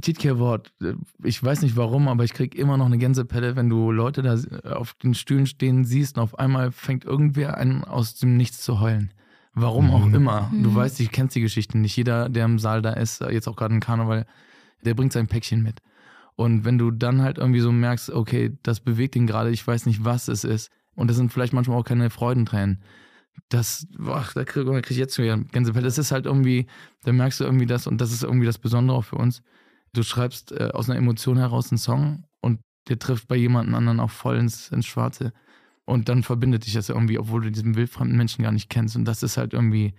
Tietke-Wort, äh, ich weiß nicht warum, aber ich krieg immer noch eine Gänsepelle, wenn du Leute da auf den Stühlen stehen siehst und auf einmal fängt irgendwer an, aus dem Nichts zu heulen. Warum auch Mhm. immer. Du Mhm. weißt, ich kennst die Geschichte nicht. Jeder, der im Saal da ist, jetzt auch gerade im Karneval, der bringt sein Päckchen mit. Und wenn du dann halt irgendwie so merkst, okay, das bewegt ihn gerade, ich weiß nicht, was es ist. Und das sind vielleicht manchmal auch keine Freudentränen. Das, ach, da kriege krieg ich jetzt wieder Gänsepelle. Das ist halt irgendwie, da merkst du irgendwie das und das ist irgendwie das Besondere auch für uns. Du schreibst äh, aus einer Emotion heraus einen Song und der trifft bei jemandem anderen auch voll ins, ins Schwarze. Und dann verbindet dich das irgendwie, obwohl du diesen wildfremden Menschen gar nicht kennst. Und das ist halt irgendwie,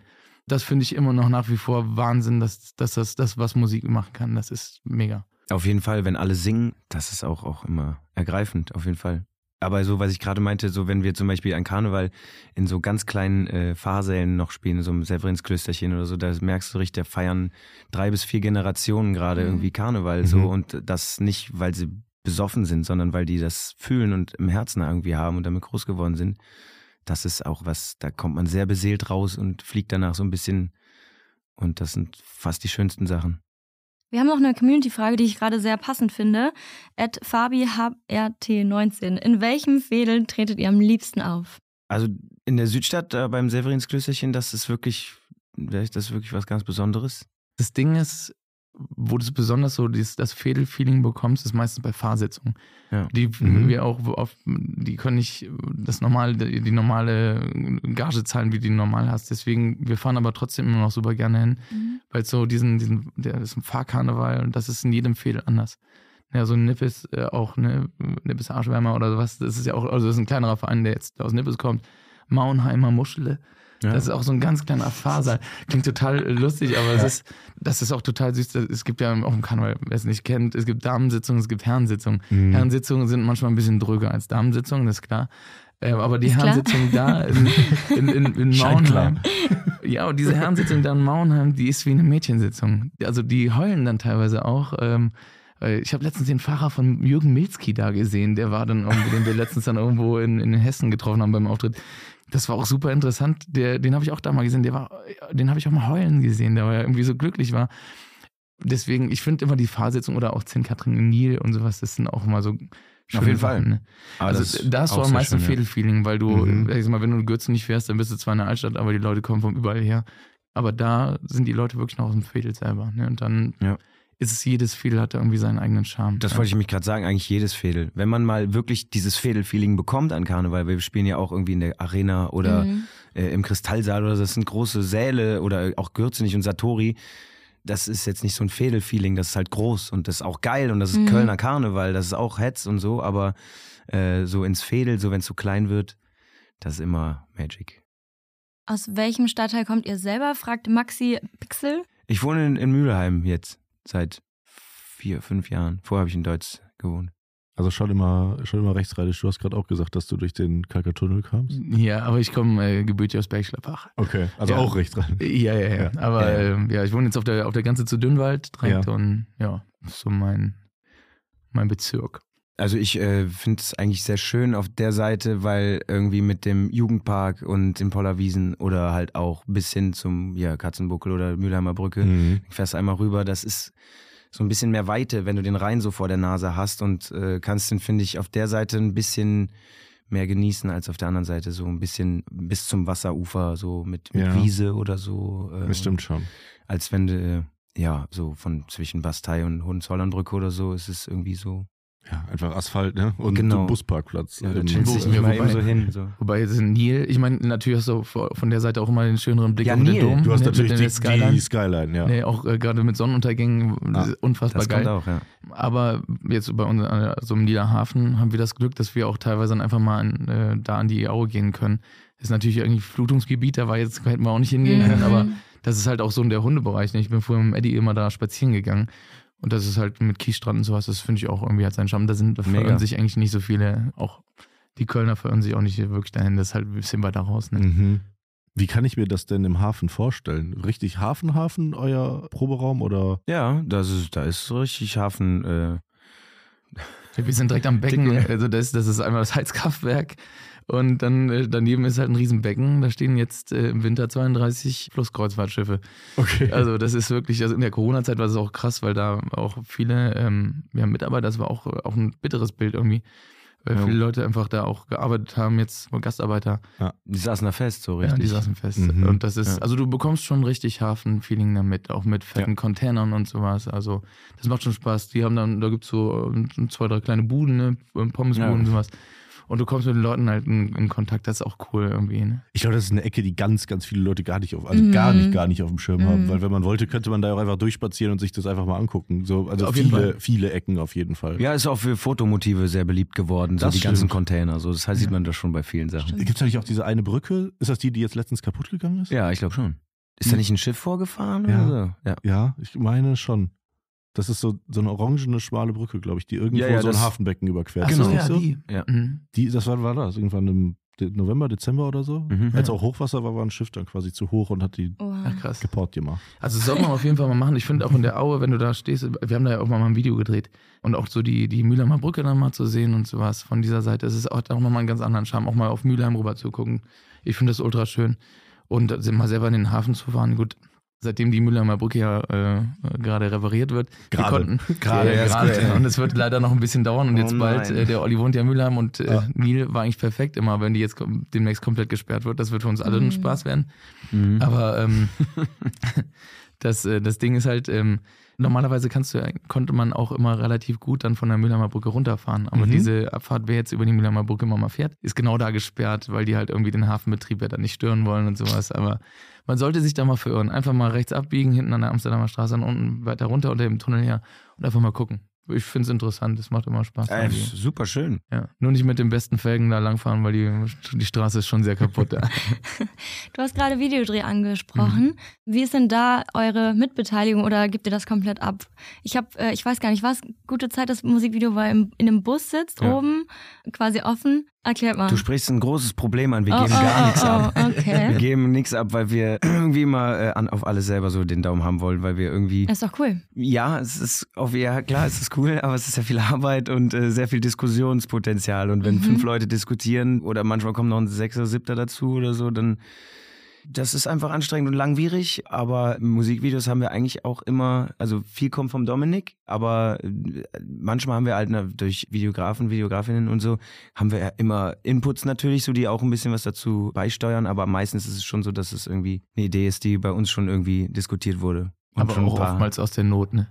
das finde ich immer noch nach wie vor Wahnsinn, dass, dass das, das, was Musik machen kann, das ist mega. Auf jeden Fall, wenn alle singen, das ist auch, auch immer ergreifend, auf jeden Fall. Aber so, was ich gerade meinte, so wenn wir zum Beispiel an Karneval in so ganz kleinen äh, Fahrsälen noch spielen, so im Severinsklösterchen oder so, da merkst du richtig, da feiern drei bis vier Generationen gerade Mhm. irgendwie Karneval Mhm. so und das nicht, weil sie besoffen sind, sondern weil die das fühlen und im Herzen irgendwie haben und damit groß geworden sind. Das ist auch was, da kommt man sehr beseelt raus und fliegt danach so ein bisschen und das sind fast die schönsten Sachen. Wir haben noch eine Community-Frage, die ich gerade sehr passend finde. At FabiHRT19. In welchem Fädel tretet ihr am liebsten auf? Also in der Südstadt äh, beim Severinsklösterchen, das ist wirklich, das ist wirklich was ganz Besonderes. Das Ding ist, wo du besonders so dieses, das Fädel-Feeling bekommst, ist meistens bei Fahrsitzungen. Ja. Die Mhm. wir auch oft, die können nicht das normale, die normale Gage zahlen, wie du die normal hast. Deswegen, wir fahren aber trotzdem immer noch super gerne hin, weil so diesen, diesen, der ist ein Fahrkarneval und das ist in jedem Fädel anders. Ja, so ein Nippes, äh, auch ne, Nippes Arschwärmer oder sowas, das ist ja auch, also das ist ein kleinerer Verein, der jetzt aus Nippes kommt. Maunheimer Muschele. Ja. Das ist auch so ein ganz kleiner Fahrsaal. Klingt total lustig, aber es ist, das ist auch total süß. Es gibt ja auch im Karneval, wer es nicht kennt, es gibt Damensitzungen, es gibt Herrensitzungen. Mhm. Herrensitzungen sind manchmal ein bisschen dröger als Damensitzungen, das ist klar. Äh, aber die Ist klar. Herrensitzung da in, in, in, in. Mauenheim, ja, und diese Herrensitzung da in Mauenheim, die ist wie eine Mädchensitzung. Also die heulen dann teilweise auch. Ähm, äh, ich habe letztens den Fahrer von Jürgen Milzki da gesehen, der war dann den wir letztens dann irgendwo in, in Hessen getroffen haben beim Auftritt. Das war auch super interessant. Der, den habe ich auch da mal gesehen. Der war, den habe ich auch mal heulen gesehen, der war ja irgendwie so glücklich war. Deswegen, ich finde immer die Fahrsitzung oder auch Zehn Katrin Nil und sowas, das sind auch immer so schöne jeden Fall. Sachen, Ne? Aber Also da hast du am meisten schön, ja. Fädelfeeling, weil du, Mhm. ich sag mal, wenn du in Gürzen nicht fährst, dann bist du zwar in der Altstadt, aber die Leute kommen von überall her. Aber da sind die Leute wirklich noch aus dem Fädel selber. Ne? Und dann Ja. Ist es jedes Fädel hat da irgendwie seinen eigenen Charme. Das ja. wollte ich mich gerade sagen, eigentlich jedes Fädel. Wenn man mal wirklich dieses Fädel-Feeling bekommt an Karneval, weil wir spielen ja auch irgendwie in der Arena oder Mhm. äh, im Kristallsaal oder so, das sind große Säle oder auch Gürzenich und Satori. Das ist jetzt nicht so ein Fädel-Feeling, das ist halt groß und das ist auch geil und das ist Mhm. Kölner Karneval, das ist auch Hetz und so, aber äh, so ins Fädel, so wenn es zu klein wird, das ist immer Magic. Aus welchem Stadtteil kommt ihr selber? fragt Maxi Pixel. Ich wohne in, in Mülheim jetzt seit vier, fünf Jahren. Vorher habe ich in Deutsch gewohnt. Also schon immer, schon immer rechtsrheinisch. Du hast gerade auch gesagt, dass du durch den Kalkertunnel kamst. Ja, aber ich komme äh, gebürtig aus Bergschleppach. Okay, also Ja. auch rechtsrheinisch. Ja, ja, ja. Ja. Aber Ja, ja, ja. ja, ich wohne jetzt auf der, auf der Grenze zu Dünnwald direkt Ja. und ja, so mein, mein Bezirk. Also ich äh, finde es eigentlich sehr schön auf der Seite, weil irgendwie mit dem Jugendpark und den Pollerwiesen oder halt auch bis hin zum ja, Katzenbuckel oder Mülheimer Brücke, Mhm. fährst einmal rüber, das ist so ein bisschen mehr Weite, wenn du den Rhein so vor der Nase hast und äh, kannst den, finde ich, auf der Seite ein bisschen mehr genießen als auf der anderen Seite, so ein bisschen bis zum Wasserufer, so mit, mit Ja. Wiese oder so. Äh, Das stimmt schon. Als wenn du, äh, ja, so von zwischen Bastei und Hohenzollernbrücke oder so, ist es irgendwie so. Ja, einfach Asphalt, ne? Und Genau. ein Busparkplatz. Ja, da chillst wo- dich nicht mal wobei- eben so hin. So. Wobei jetzt in Nil, ich meine, natürlich hast du von der Seite auch immer den schöneren Blick Ja, auf den. Dom. Du hast ne, natürlich die Skyline. die Skyline, ja. Nee, auch äh, gerade mit Sonnenuntergängen, Ah, unfassbar Das geil. kommt auch, ja. Aber jetzt bei uns, äh, so im Niederhafen, haben wir das Glück, dass wir auch teilweise dann einfach mal an, äh, da an die Aue gehen können. Ist natürlich irgendwie Flutungsgebiet, da war jetzt, hätten wir auch nicht hingehen können, Mhm. aber das ist halt auch so in der Hundebereich. Ne? Ich bin vorher mit dem Eddie immer da spazieren gegangen. Und das ist halt mit Kiesstrand und sowas, das finde ich auch irgendwie hat seinen Charme. Da sind da Mega. verirren sich eigentlich nicht so viele, auch die Kölner verirren sich auch nicht wirklich dahin, das ist halt ein bisschen weiter raus. Ne? Mhm. Wie kann ich mir das denn im Hafen vorstellen? Richtig Hafenhafen, euer Proberaum oder? Ja, das ist, da ist so richtig Hafen. Äh, Wir sind direkt am Becken, also das, das ist einmal das Heizkraftwerk und dann äh, daneben ist halt ein Riesenbecken, da stehen jetzt äh, im Winter 32 Flusskreuzfahrtschiffe. Okay. Also das ist wirklich, also in der Corona-Zeit war das auch krass, weil da auch viele ähm, ja, Mitarbeiter, das war auch, auch ein bitteres Bild irgendwie, weil Ja. viele Leute einfach da auch gearbeitet haben, jetzt Gastarbeiter, die saßen da fest, so ja, richtig. die saßen fest. Mhm. Und das ist, Ja. also du bekommst schon richtig Hafen-Feeling damit, auch mit fetten Containern und sowas. Also das macht schon Spaß. Die haben dann, da gibt's so ähm, zwei, drei kleine Buden, ne? Pommesbuden Ja. und sowas. Und du kommst mit den Leuten halt in, in Kontakt, das ist auch cool irgendwie. Ne? Ich glaube, das ist eine Ecke, die ganz, ganz viele Leute gar nicht auf, also Mhm. gar nicht, gar nicht auf dem Schirm haben. Mhm. Weil wenn man wollte, könnte man da auch einfach durchspazieren und sich das einfach mal angucken. So, also Auf jeden viele, Fall. viele Ecken auf jeden Fall. Ja, ist auch für Fotomotive sehr beliebt geworden, so Das die ganzen stimmt. Container. So, das heißt, sieht man das schon bei vielen Sachen. Gibt es nicht auch diese eine Brücke? Ist das die, die jetzt letztens kaputt gegangen ist? Ja, ich glaube schon. Ist da nicht ein Schiff vorgefahren Ja. oder so? Ja. Ja, ich meine schon. Das ist so, so eine orangene, schmale Brücke, glaube ich, die irgendwo Ja, ja, so ein Hafenbecken überquert. Ach Ist so, die. Ja. Mhm. Die, das war, war das, irgendwann im November, Dezember oder so. Mhm. Als auch Hochwasser war, war ein Schiff dann quasi zu hoch und hat die Oha. Ach, krass. geport gemacht. Also das sollte man auf jeden Fall mal machen. Ich finde auch in der Aue, wenn du da stehst, wir haben da ja auch mal ein Video gedreht und auch so die, die Mülheimer Brücke dann mal zu sehen und sowas von dieser Seite. Das ist auch, auch nochmal einen ganz anderen Charme, auch mal auf Mülheim rüber zu gucken. Ich finde das ultra schön. Und mal selber in den Hafen zu fahren, gut, seitdem die Mülheimer Brücke ja äh, äh, gerade repariert wird. wir Gerade. konnten- Gerade, ist gerade. ja. Und es wird leider noch ein bisschen dauern und Oh jetzt bald, äh, der Olli wohnt ja in Mülheim und äh, Ja. Nil war eigentlich perfekt immer, wenn die jetzt kom- demnächst komplett gesperrt wird. Das wird für uns alle Mhm. ein Spaß werden. Mhm. Aber ähm, das, äh, das Ding ist halt, ähm, normalerweise kannst du, konnte man auch immer relativ gut dann von der Mülheimer Brücke runterfahren. Aber Mhm. diese Abfahrt, wer jetzt über die Mülheimer Brücke immer mal fährt, ist genau da gesperrt, weil die halt irgendwie den Hafenbetrieb ja dann nicht stören wollen und sowas. Aber man sollte sich da mal verirren. Einfach mal rechts abbiegen, hinten an der Amsterdamer Straße und unten weiter runter unter dem Tunnel her und einfach mal gucken. Ich finde es interessant, es macht immer Spaß. Äh, super schön. Ja. Nur nicht mit den besten Felgen da langfahren, weil die, die Straße ist schon sehr kaputt. Da. Du hast gerade Videodreh angesprochen. Wie ist denn da eure Mitbeteiligung oder gibt ihr das komplett ab? Ich habe, äh, ich weiß gar nicht, was gute Zeit das Musikvideo war im, in einem Bus sitzt Ja. oben, quasi offen. Erklärt mal. Du sprichst ein großes Problem an. Wir Oh, geben oh, gar oh, nichts ab. oh, Wir Okay. geben nichts ab, weil wir irgendwie immer äh, an, auf alles selber so den Daumen haben wollen, weil wir irgendwie. Das ist doch cool. Ja, es ist auf ja klar, es ist cool, aber es ist sehr viel Arbeit und äh, sehr viel Diskussionspotenzial. Und wenn Mhm. fünf Leute diskutieren oder manchmal kommt noch ein Sechser, Siebter dazu oder so, dann das ist einfach anstrengend und langwierig. Aber Musikvideos haben wir eigentlich auch immer, also viel kommt vom Dominik, aber äh, manchmal haben wir halt durch Videografen, Videografinnen und so, haben wir ja immer Inputs natürlich, so die auch ein bisschen was dazu beisteuern. Aber meistens ist es schon so, dass es irgendwie eine Idee ist, die bei uns schon irgendwie diskutiert wurde. Und Aber auch oftmals aus der Not, ne?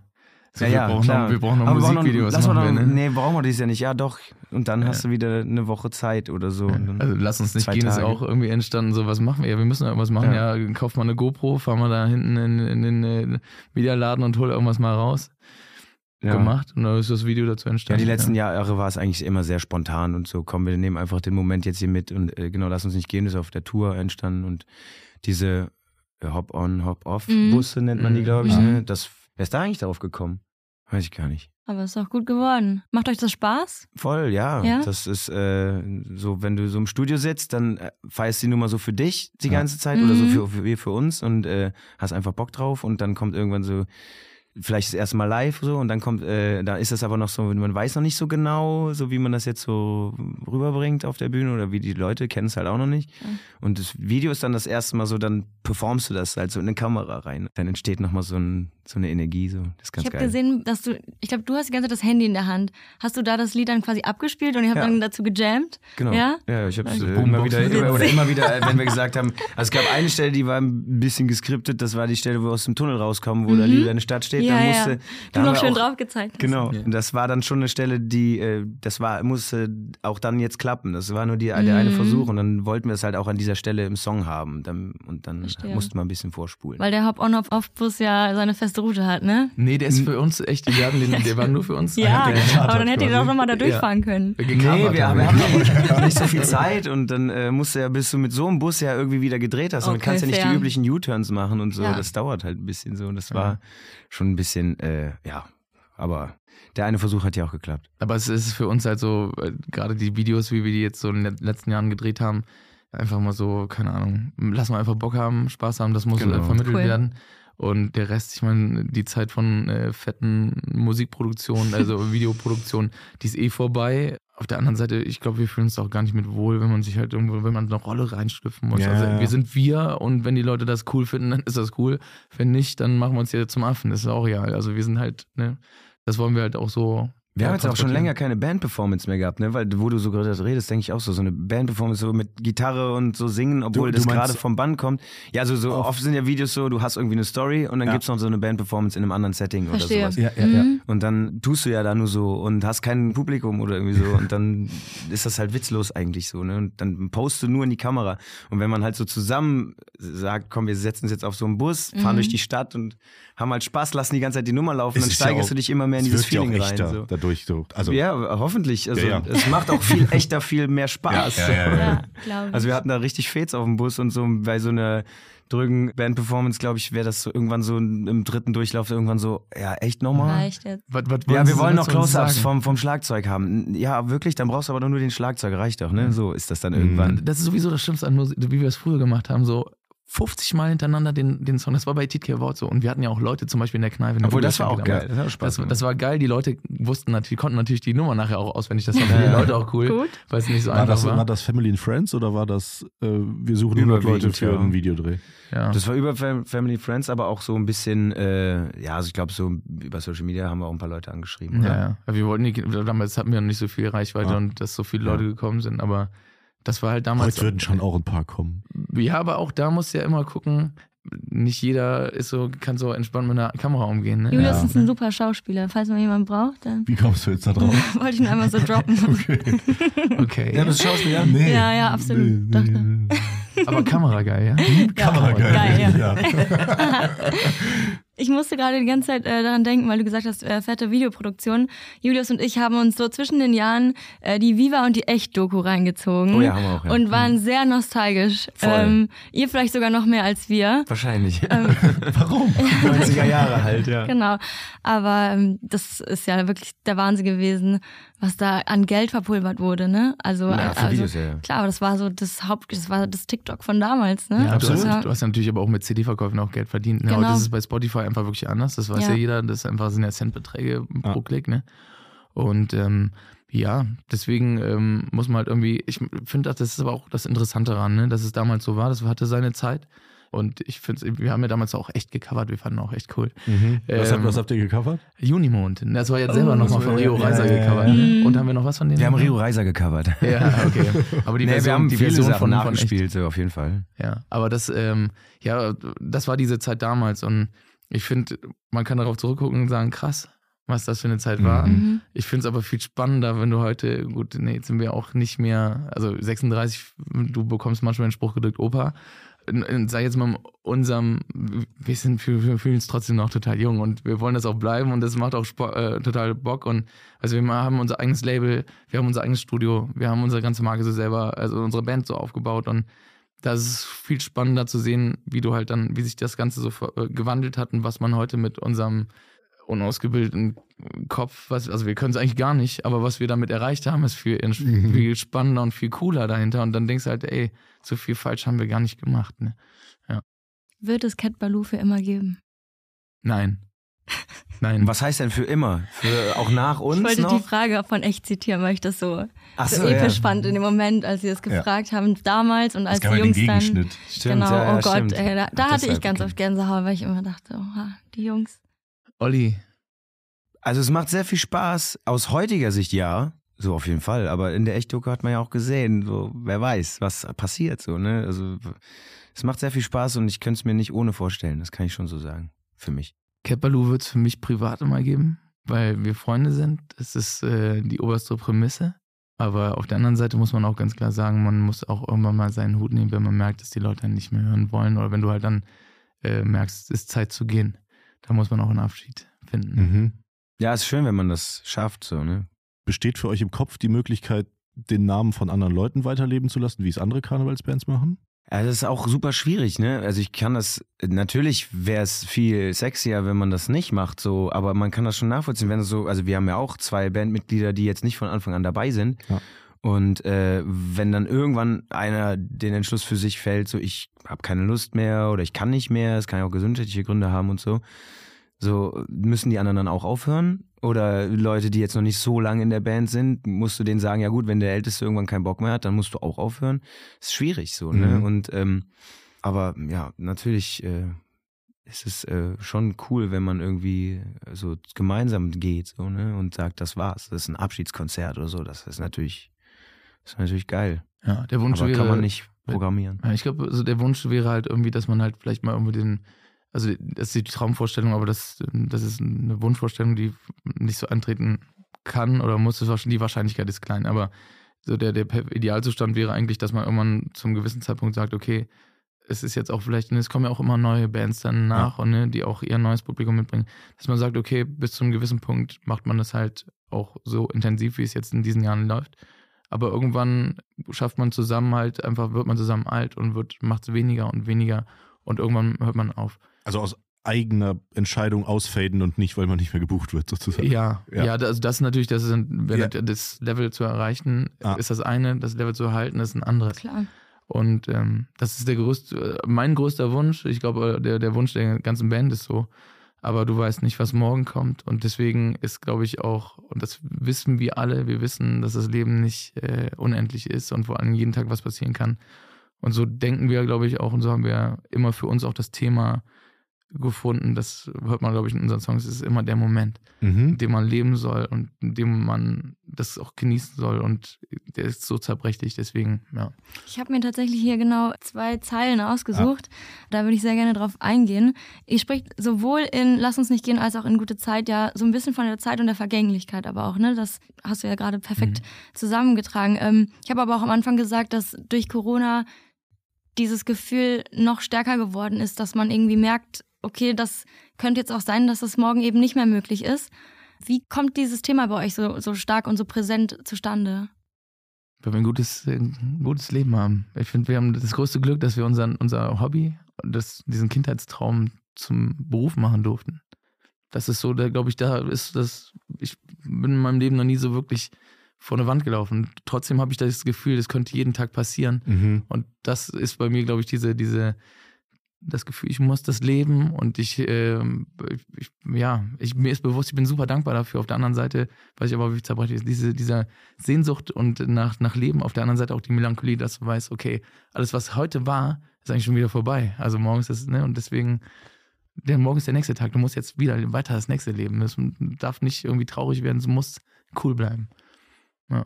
So, ja, wir, ja, brauchen klar. noch, wir brauchen noch Aber brauchen Musikvideos. machen noch, wir, ne? Nee, brauchen wir dieses ja nicht. Ja, doch. Und dann hast du wieder eine Woche Zeit oder so. Und dann, Also lass uns nicht gehen, ist Tage. auch irgendwie entstanden, so was machen wir. Ja, wir müssen irgendwas machen. Ja, kauf mal eine GoPro, fahr mal da hinten in, in den äh, Videoladen und hol irgendwas mal raus. ja. Gemacht. Und dann ist das Video dazu Ja, entstanden. die letzten Jahre war es eigentlich immer sehr spontan und so, komm, wir nehmen einfach den Moment jetzt hier mit und äh, genau, lass uns nicht gehen, ist auf der Tour entstanden und diese äh, Hop-on, Mhm. Hop-off-Busse nennt man die, glaube ich, Mhm. ne? Das, wer ist da eigentlich darauf gekommen? Weiß ich gar nicht. Aber ist doch gut geworden. Macht euch das Spaß? Voll, ja. Ja? Das ist äh, so, wenn du so im Studio sitzt, dann äh, feierst du die Nummer so für dich die Ja. ganze Zeit oder so Mhm. für, für wir für uns und äh, hast einfach Bock drauf und dann kommt irgendwann so vielleicht das erste Mal live so und dann kommt, äh, da ist das aber noch so, man weiß noch nicht so genau, so wie man das jetzt so rüberbringt auf der Bühne oder wie die Leute kennen es halt auch noch nicht. Mhm. Und das Video ist dann das erste Mal so, dann performst du das halt so in eine Kamera rein. Dann entsteht nochmal so, ein, so eine Energie, so. Das ist ganz ich habe gesehen, dass du, ich glaube, du hast die ganze Zeit das Handy in der Hand. Hast du da das Lied dann quasi abgespielt und ihr habt Ja. dann dazu gejammt? Genau. Ja? Ja, ich habe Also äh, immer wieder, oder immer wieder, äh, wenn wir gesagt haben, also es gab eine Stelle, die war ein bisschen geskriptet, das war die Stelle, wo wir aus dem Tunnel rauskommen, wo da Mhm. Liebe in der Stadt steht. Ja, da ja. musste, Du da haben noch schön auch, drauf gezeigt hast. Genau. Ja. Und das war dann schon eine Stelle, die, äh, das war, musste auch dann jetzt klappen. Das war nur die, der eine Mhm. Versuch und dann wollten wir es halt auch an dieser Stelle im Song haben. Dann, und dann Verstehe. mussten wir ein bisschen vorspulen. Weil der Hop-on-Hop-off-Bus ja seine feste Route hat, ne? Nee, der ist für uns echt, wir hatten den, der war nur für uns. Ja, aber dann hättet ihr doch nochmal da Ja. durchfahren können. Wir Nee, wir, haben wir haben nicht, nicht so viel Zeit und dann äh, musst du ja, bis du mit so einem Bus ja irgendwie wieder gedreht hast und Okay, kannst ja nicht fair. die üblichen U-Turns machen und so. Ja. Das dauert halt ein bisschen so und das war schon ein bisschen, äh, ja, aber der eine Versuch hat ja auch geklappt. Aber es ist für uns halt so, äh, gerade die Videos, wie wir die jetzt so in den letzten Jahren gedreht haben, einfach mal so, keine Ahnung, lass mal einfach Bock haben, Spaß haben, das muss Genau. vermittelt Cool. werden. Und der Rest, ich meine, die Zeit von äh, fetten Musikproduktionen, also Videoproduktion, die ist eh vorbei. Auf der anderen Seite, ich glaube, wir fühlen uns auch gar nicht mit wohl, wenn man sich halt irgendwo, wenn man eine Rolle reinschlüpfen muss. Ja, also ja. wir sind wir und wenn die Leute das cool finden, dann ist das cool. Wenn nicht, dann machen wir uns hier zum Affen. Das ist auch real. Also wir sind halt, ne, das wollen wir halt auch so. Wir ja, haben jetzt auch schon länger keine Band-Performance mehr gehabt, ne? Weil wo du so gerade redest, denke ich auch so, so eine Band-Performance so mit Gitarre und so singen, obwohl Du- das du meinst- gerade vom Band kommt. Ja, also so oft sind ja Videos so, du hast irgendwie eine Story und dann Ja. gibt's noch so eine Band-Performance in einem anderen Setting Verstehe. oder sowas. Ja, ja, ja. Mhm. Und dann tust du ja da nur so und hast kein Publikum oder irgendwie so und dann ist das halt witzlos eigentlich so, ne? Und dann postest du nur in die Kamera. Und wenn man halt so zusammen sagt, komm, wir setzen uns jetzt auf so einen Bus, fahren Mhm. durch die Stadt und haben halt Spaß, lassen die ganze Zeit die Nummer laufen, Es dann ist ja steigerst auch- du dich immer mehr in Es dieses ja Feeling rein. So. Dadurch so. Also, Ja, hoffentlich. Also Ja, ja. es macht auch viel echter viel mehr Spaß. Ja, ja, ja, ja. Ja, glaube ich. Also wir hatten da richtig Fets auf dem Bus und so bei so einer drüben Band-Performance, glaube ich, wäre das so irgendwann so im dritten Durchlauf irgendwann so, ja, echt nochmal? Reicht jetzt. Was, was Ja, wir wollen noch Close-Ups vom, vom Schlagzeug haben. Ja, wirklich, dann brauchst du aber nur den Schlagzeug, reicht doch, Mhm. ne? So ist das dann irgendwann. Das ist sowieso das Schlimmste an Musik, wie wir es früher gemacht haben, so 50 Mal hintereinander den, den Song. Das war bei TK Wort so. Und wir hatten ja auch Leute zum Beispiel in der Kneipe. in der Obwohl, das war auch geil. Das hat auch Spaß Das, gemacht. das war geil. Die Leute wussten natürlich, konnten natürlich die Nummer nachher auch auswendig. Das war für die Leute auch cool, Gut. weil es nicht so war, einfach das, war. war das Family and Friends oder war das, äh, wir suchen 100 Leute Überwiegend, für ja. einen Videodreh? ja. Das war über Fam- Family Friends, aber auch so ein bisschen, äh, ja, also ich glaube, so über Social Media haben wir auch ein paar Leute angeschrieben. ja, ja. Wir wollten nicht, damals hatten wir noch nicht so viel Reichweite Ah. und dass so viele Leute gekommen sind, aber das war halt damals. Heute würden schon auch ein paar kommen. Ja, aber auch da musst du ja immer gucken, nicht jeder ist so, kann so entspannt mit einer Kamera umgehen. Ne? Julius Ja. ist ein super Schauspieler. Falls man jemanden braucht, dann Wie kommst du jetzt da drauf? wollte ich ihn einmal so droppen. Okay. Ja, das ist Schauspieler. Nee. Ja, ja, absolut. Doch, aber Kamera geil, ja? Kamera geil. geil, ja. Ich musste gerade die ganze Zeit äh, daran denken, weil du gesagt hast, äh, fette Videoproduktion. Julius und ich haben uns so zwischen den Jahren äh, die Viva und die Echt-Doku reingezogen. Oh ja, haben wir auch, ja. Und waren sehr nostalgisch. Voll. Ähm, ihr vielleicht sogar noch mehr als wir. Wahrscheinlich. Warum? 90er Jahre halt, ja. Genau. Aber ähm, das ist ja wirklich der Wahnsinn gewesen, was da an Geld verpulvert wurde, ne? Also, Ja, für also Videos, ja, ja. klar, aber das war so das Haupt, das war das TikTok von damals, ne? Ja, du Absolut. hast, du hast natürlich aber auch mit CD-Verkäufen auch Geld verdient. Ne? Genau. Heute ist es bei Spotify einfach wirklich anders. Das weiß ja, Ja. jeder. Das ist einfach sind ja Centbeträge pro. Klick. Ne? Und ähm, ja, deswegen ähm, muss man halt irgendwie, ich finde, das ist aber auch das Interessante daran, ne? dass es damals so war. Das hatte seine Zeit. Und ich finde, wir haben ja damals auch echt gecovert. Wir fanden auch echt cool. Mhm. Was, habt, Ähm, was habt ihr gecovert? Junimond. Das war jetzt selber Oh, nochmal das von Rio ja, Reiser ja, ja, gecovert. ja. Ne? Und haben wir noch was von denen? Wir haben Rio Reiser gecovert. Ja, okay. Aber die nee, Version, wir haben die viele Version Sachen von, von echt nachgespielt, so auf jeden Fall. Ja, aber das, ähm, ja, das war diese Zeit damals und ich finde, man kann darauf zurückgucken und sagen, krass, was das für eine Zeit war. Mhm. Mhm. Ich finde es aber viel spannender, wenn du heute, gut, nee, jetzt sind wir auch nicht mehr, also 36, du bekommst manchmal den Spruch gedrückt, Opa. Sei jetzt mal in unserem, wir sind, wir wir fühlen uns trotzdem noch total jung und wir wollen das auch bleiben und das macht auch Spo äh, total Bock und also wir haben unser eigenes Label, wir haben unser eigenes Studio, wir haben unsere ganze Marke so selber, also unsere Band so aufgebaut und das ist viel spannender zu sehen, wie du halt dann, wie sich das Ganze so äh, gewandelt hat und was man heute mit unserem unausgebildeten Kopf, was, also wir können es eigentlich gar nicht, aber was wir damit erreicht haben, ist viel, Mhm. viel spannender und viel cooler dahinter. Und dann denkst du halt, ey, so viel falsch haben wir gar nicht gemacht. Ne? Wird es Cat Baloo für immer geben? Nein. Nein. Was heißt denn für immer? Für auch nach uns Ich wollte noch? die Frage von echt zitieren, weil ich das so, Ach so, so, ja. episch fand in dem Moment, als sie das gefragt haben, damals und als die ja den Jungs dann. Stimmt, genau, ja, ja, oh Gott, ey, da, da hatte ich ganz okay. oft Gänsehaut, weil ich immer dachte, oha, die Jungs. Olli, Also es macht sehr viel Spaß. Aus heutiger Sicht ja, so auf jeden Fall. Aber in der Echtdoku hat man ja auch gesehen, so wer weiß, was passiert so. Ne? Also es macht sehr viel Spaß und ich könnte es mir nicht ohne vorstellen. Das kann ich schon so sagen. Für mich. Kepperlu wird es für mich privat immer geben, weil wir Freunde sind. Das ist äh, die oberste Prämisse. Aber auf der anderen Seite muss man auch ganz klar sagen, man muss auch irgendwann mal seinen Hut nehmen, wenn man merkt, dass die Leute einen nicht mehr hören wollen. Oder wenn du halt dann äh, merkst, es ist Zeit zu gehen. Da muss man auch einen Abschied finden. Mhm. Ja, ist schön, wenn man das schafft, so, ne? Besteht für euch im Kopf die Möglichkeit, den Namen von anderen Leuten weiterleben zu lassen, wie es andere Karnevalsbands machen? Ja, das ist auch super schwierig, ne? Also ich kann das, natürlich wäre es viel sexier, wenn man das nicht macht, so, aber man kann das schon nachvollziehen, wenn es so, also wir haben ja auch zwei Bandmitglieder, die jetzt nicht von Anfang an dabei sind. Ja. Und äh, wenn dann irgendwann einer den Entschluss für sich fällt, so ich habe keine Lust mehr oder ich kann nicht mehr, es kann ja auch gesundheitliche Gründe haben und so, so müssen die anderen dann auch aufhören? Oder Leute, die jetzt noch nicht so lange in der Band sind, musst du denen sagen, ja gut, wenn der Älteste irgendwann keinen Bock mehr hat, dann musst du auch aufhören. Das ist schwierig so, ne? Mhm. Und ähm, aber ja, natürlich äh, ist es äh, schon cool, wenn man irgendwie so gemeinsam geht so, ne? und sagt, das war's. Das ist ein Abschiedskonzert oder so. Das ist natürlich, das ist natürlich geil. Ja, der Wunsch Aber wäre. kann man nicht programmieren. Ja, ich glaube, also der Wunsch wäre halt irgendwie, dass man halt vielleicht mal irgendwie den, also das ist die Traumvorstellung, aber das, das ist eine Wunschvorstellung, die nicht so eintreten kann oder muss. Die Wahrscheinlichkeit ist klein, aber so der, der Idealzustand wäre eigentlich, dass man irgendwann zum gewissen Zeitpunkt sagt, okay, es ist jetzt auch vielleicht, und es kommen ja auch immer neue Bands dann nach und ne, die auch ihr neues Publikum mitbringen, dass man sagt, okay, bis zu einem gewissen Punkt macht man das halt auch so intensiv, wie es jetzt in diesen Jahren läuft. Aber irgendwann schafft man zusammen halt, einfach wird man zusammen alt und wird, macht es weniger und weniger und irgendwann hört man auf. Also aus eigener Entscheidung ausfaden und nicht, weil man nicht mehr gebucht wird, sozusagen. Ja, Ja. ja, also das ist natürlich, das ist ein, Ja. das Level zu erreichen, Ah. ist das eine, das Level zu erhalten, ist ein anderes. Klar. Und ähm, das ist der größte, mein größter Wunsch. Ich glaube, der, der Wunsch der ganzen Band ist so. Aber du weißt nicht, was morgen kommt. Und deswegen ist, glaube ich, auch, und das wissen wir alle, wir wissen, dass das Leben nicht äh, unendlich ist und vor allem jeden Tag was passieren kann. Und so denken wir, glaube ich, auch, und so haben wir immer für uns auch das Thema gefunden. Das hört man, glaube ich, in unseren Songs. Es ist immer der Moment Mhm. in dem man leben soll und in dem man das auch genießen soll. Und der ist so zerbrechlich, deswegen, ja. Ich habe mir tatsächlich hier genau zwei Zeilen ausgesucht. Da würde ich sehr gerne drauf eingehen. Ihr spricht sowohl in Lass uns nicht gehen als auch in Gute Zeit ja so ein bisschen von der Zeit und der Vergänglichkeit, aber auch, ne? Das hast du ja gerade perfekt zusammengetragen. Ähm, ich habe aber auch am Anfang gesagt, dass durch Corona dieses Gefühl noch stärker geworden ist, dass man irgendwie merkt, okay, das könnte jetzt auch sein, dass es morgen eben nicht mehr möglich ist. Wie kommt dieses Thema bei euch so, so stark und so präsent zustande? Weil wir ein gutes, ein gutes Leben haben. Ich finde, wir haben das größte Glück, dass wir unseren, unser Hobby, das, diesen Kindheitstraum zum Beruf machen durften. Das ist so, da glaube ich, da ist das, ich bin in meinem Leben noch nie so wirklich vor eine Wand gelaufen. Trotzdem habe ich das Gefühl, das könnte jeden Tag passieren. Mhm. Und das ist bei mir, glaube ich, diese, diese, das Gefühl, ich muss das leben und ich, ähm, ich, ja, ich, mir ist bewusst, ich bin super dankbar dafür. Auf der anderen Seite weiß ich aber, wie zerbrechlich ist, diese, dieser Sehnsucht und nach, nach Leben, auf der anderen Seite auch die Melancholie, dass du weißt, okay, alles, was heute war, ist eigentlich schon wieder vorbei. Also morgen ist ne, und deswegen, der morgen ist der nächste Tag, du musst jetzt wieder weiter das nächste Leben. Das darf nicht irgendwie traurig werden, es muss cool bleiben. Ja.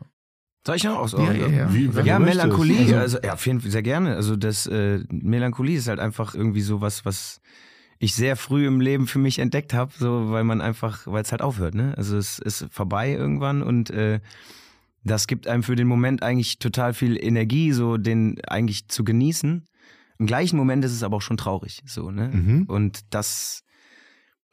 Soll ich noch aus? Ja, ja, ja. Wie- ja du möchtest. Melancholie, Also- also, ja, auf jeden Fall sehr gerne. Also das äh, Melancholie ist halt einfach irgendwie sowas, was ich sehr früh im Leben für mich entdeckt habe, so weil man einfach, weil es halt aufhört, ne? Also es ist vorbei irgendwann und äh, das gibt einem für den Moment eigentlich total viel Energie, so den eigentlich zu genießen. Im gleichen Moment ist es aber auch schon traurig, so, ne? Mhm. Und das,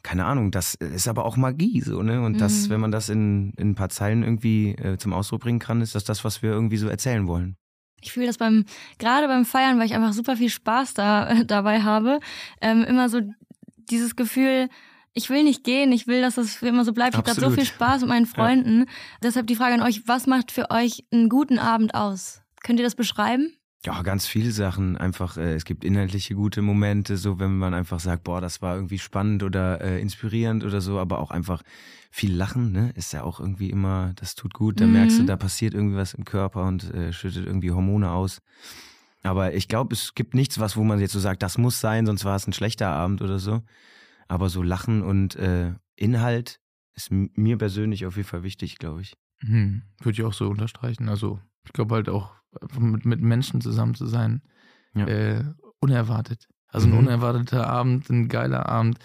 keine Ahnung, das ist aber auch Magie, so, ne? Und das, Mhm. wenn man das in, in ein paar Zeilen irgendwie äh, zum Ausdruck bringen kann, ist das das, was wir irgendwie so erzählen wollen. Ich fühle das beim, gerade beim Feiern, weil ich einfach super viel Spaß da, dabei habe, ähm, immer so dieses Gefühl, ich will nicht gehen, ich will, dass das für immer so bleibt. Ich habe gerade so Absolut. viel Spaß mit meinen Freunden. Deshalb die Frage an euch, was macht für euch einen guten Abend aus? Könnt ihr das beschreiben? Ja, ganz viele Sachen. Einfach, äh, es gibt inhaltliche gute Momente, so wenn man einfach sagt, boah, das war irgendwie spannend oder äh, inspirierend oder so, aber auch einfach viel Lachen, ne? Ist ja auch irgendwie immer, das tut gut. Da Mhm. merkst du, da passiert irgendwie was im Körper und äh, schüttet irgendwie Hormone aus. Aber ich glaube, es gibt nichts, was, wo man jetzt so sagt, das muss sein, sonst war es ein schlechter Abend oder so. Aber so Lachen und äh, Inhalt ist mir persönlich auf jeden Fall wichtig, glaube ich. Hm, würde ich auch so unterstreichen. Also ich glaube halt auch, mit, mit Menschen zusammen zu sein, Ja. äh, unerwartet. Also ein Mhm. unerwarteter Abend, ein geiler Abend,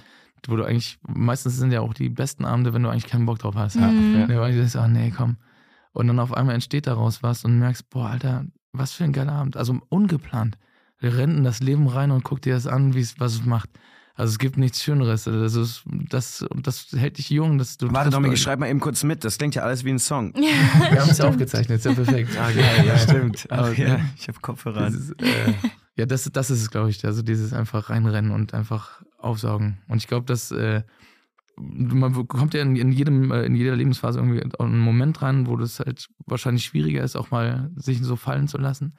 wo du eigentlich, meistens sind ja auch die besten Abende, wenn du eigentlich keinen Bock drauf hast. Mhm. Ja, weil du denkst, ah nee, komm. Und dann auf einmal entsteht daraus was und merkst, boah, Alter, was für ein geiler Abend. Also ungeplant. Wir rennen in das Leben rein und guck dir das an, wie es was es macht. Also es gibt nichts Schöneres. Also das, das, und das hält dich jung. Das, du Warte, Dominik, schreib mal eben kurz mit. Das klingt ja alles wie ein Song. Wir haben es ja aufgezeichnet, ist ja perfekt. Ah, geil, ja, stimmt. Aber, ja, ich habe Kopfhörer an. äh, ja, das, das ist es, glaube ich. Also dieses einfach reinrennen und einfach aufsaugen. Und ich glaube, dass, äh, man kommt ja in, in, jedem, äh, in jeder Lebensphase irgendwie einen Moment rein, wo das halt wahrscheinlich schwieriger ist, auch mal sich so fallen zu lassen.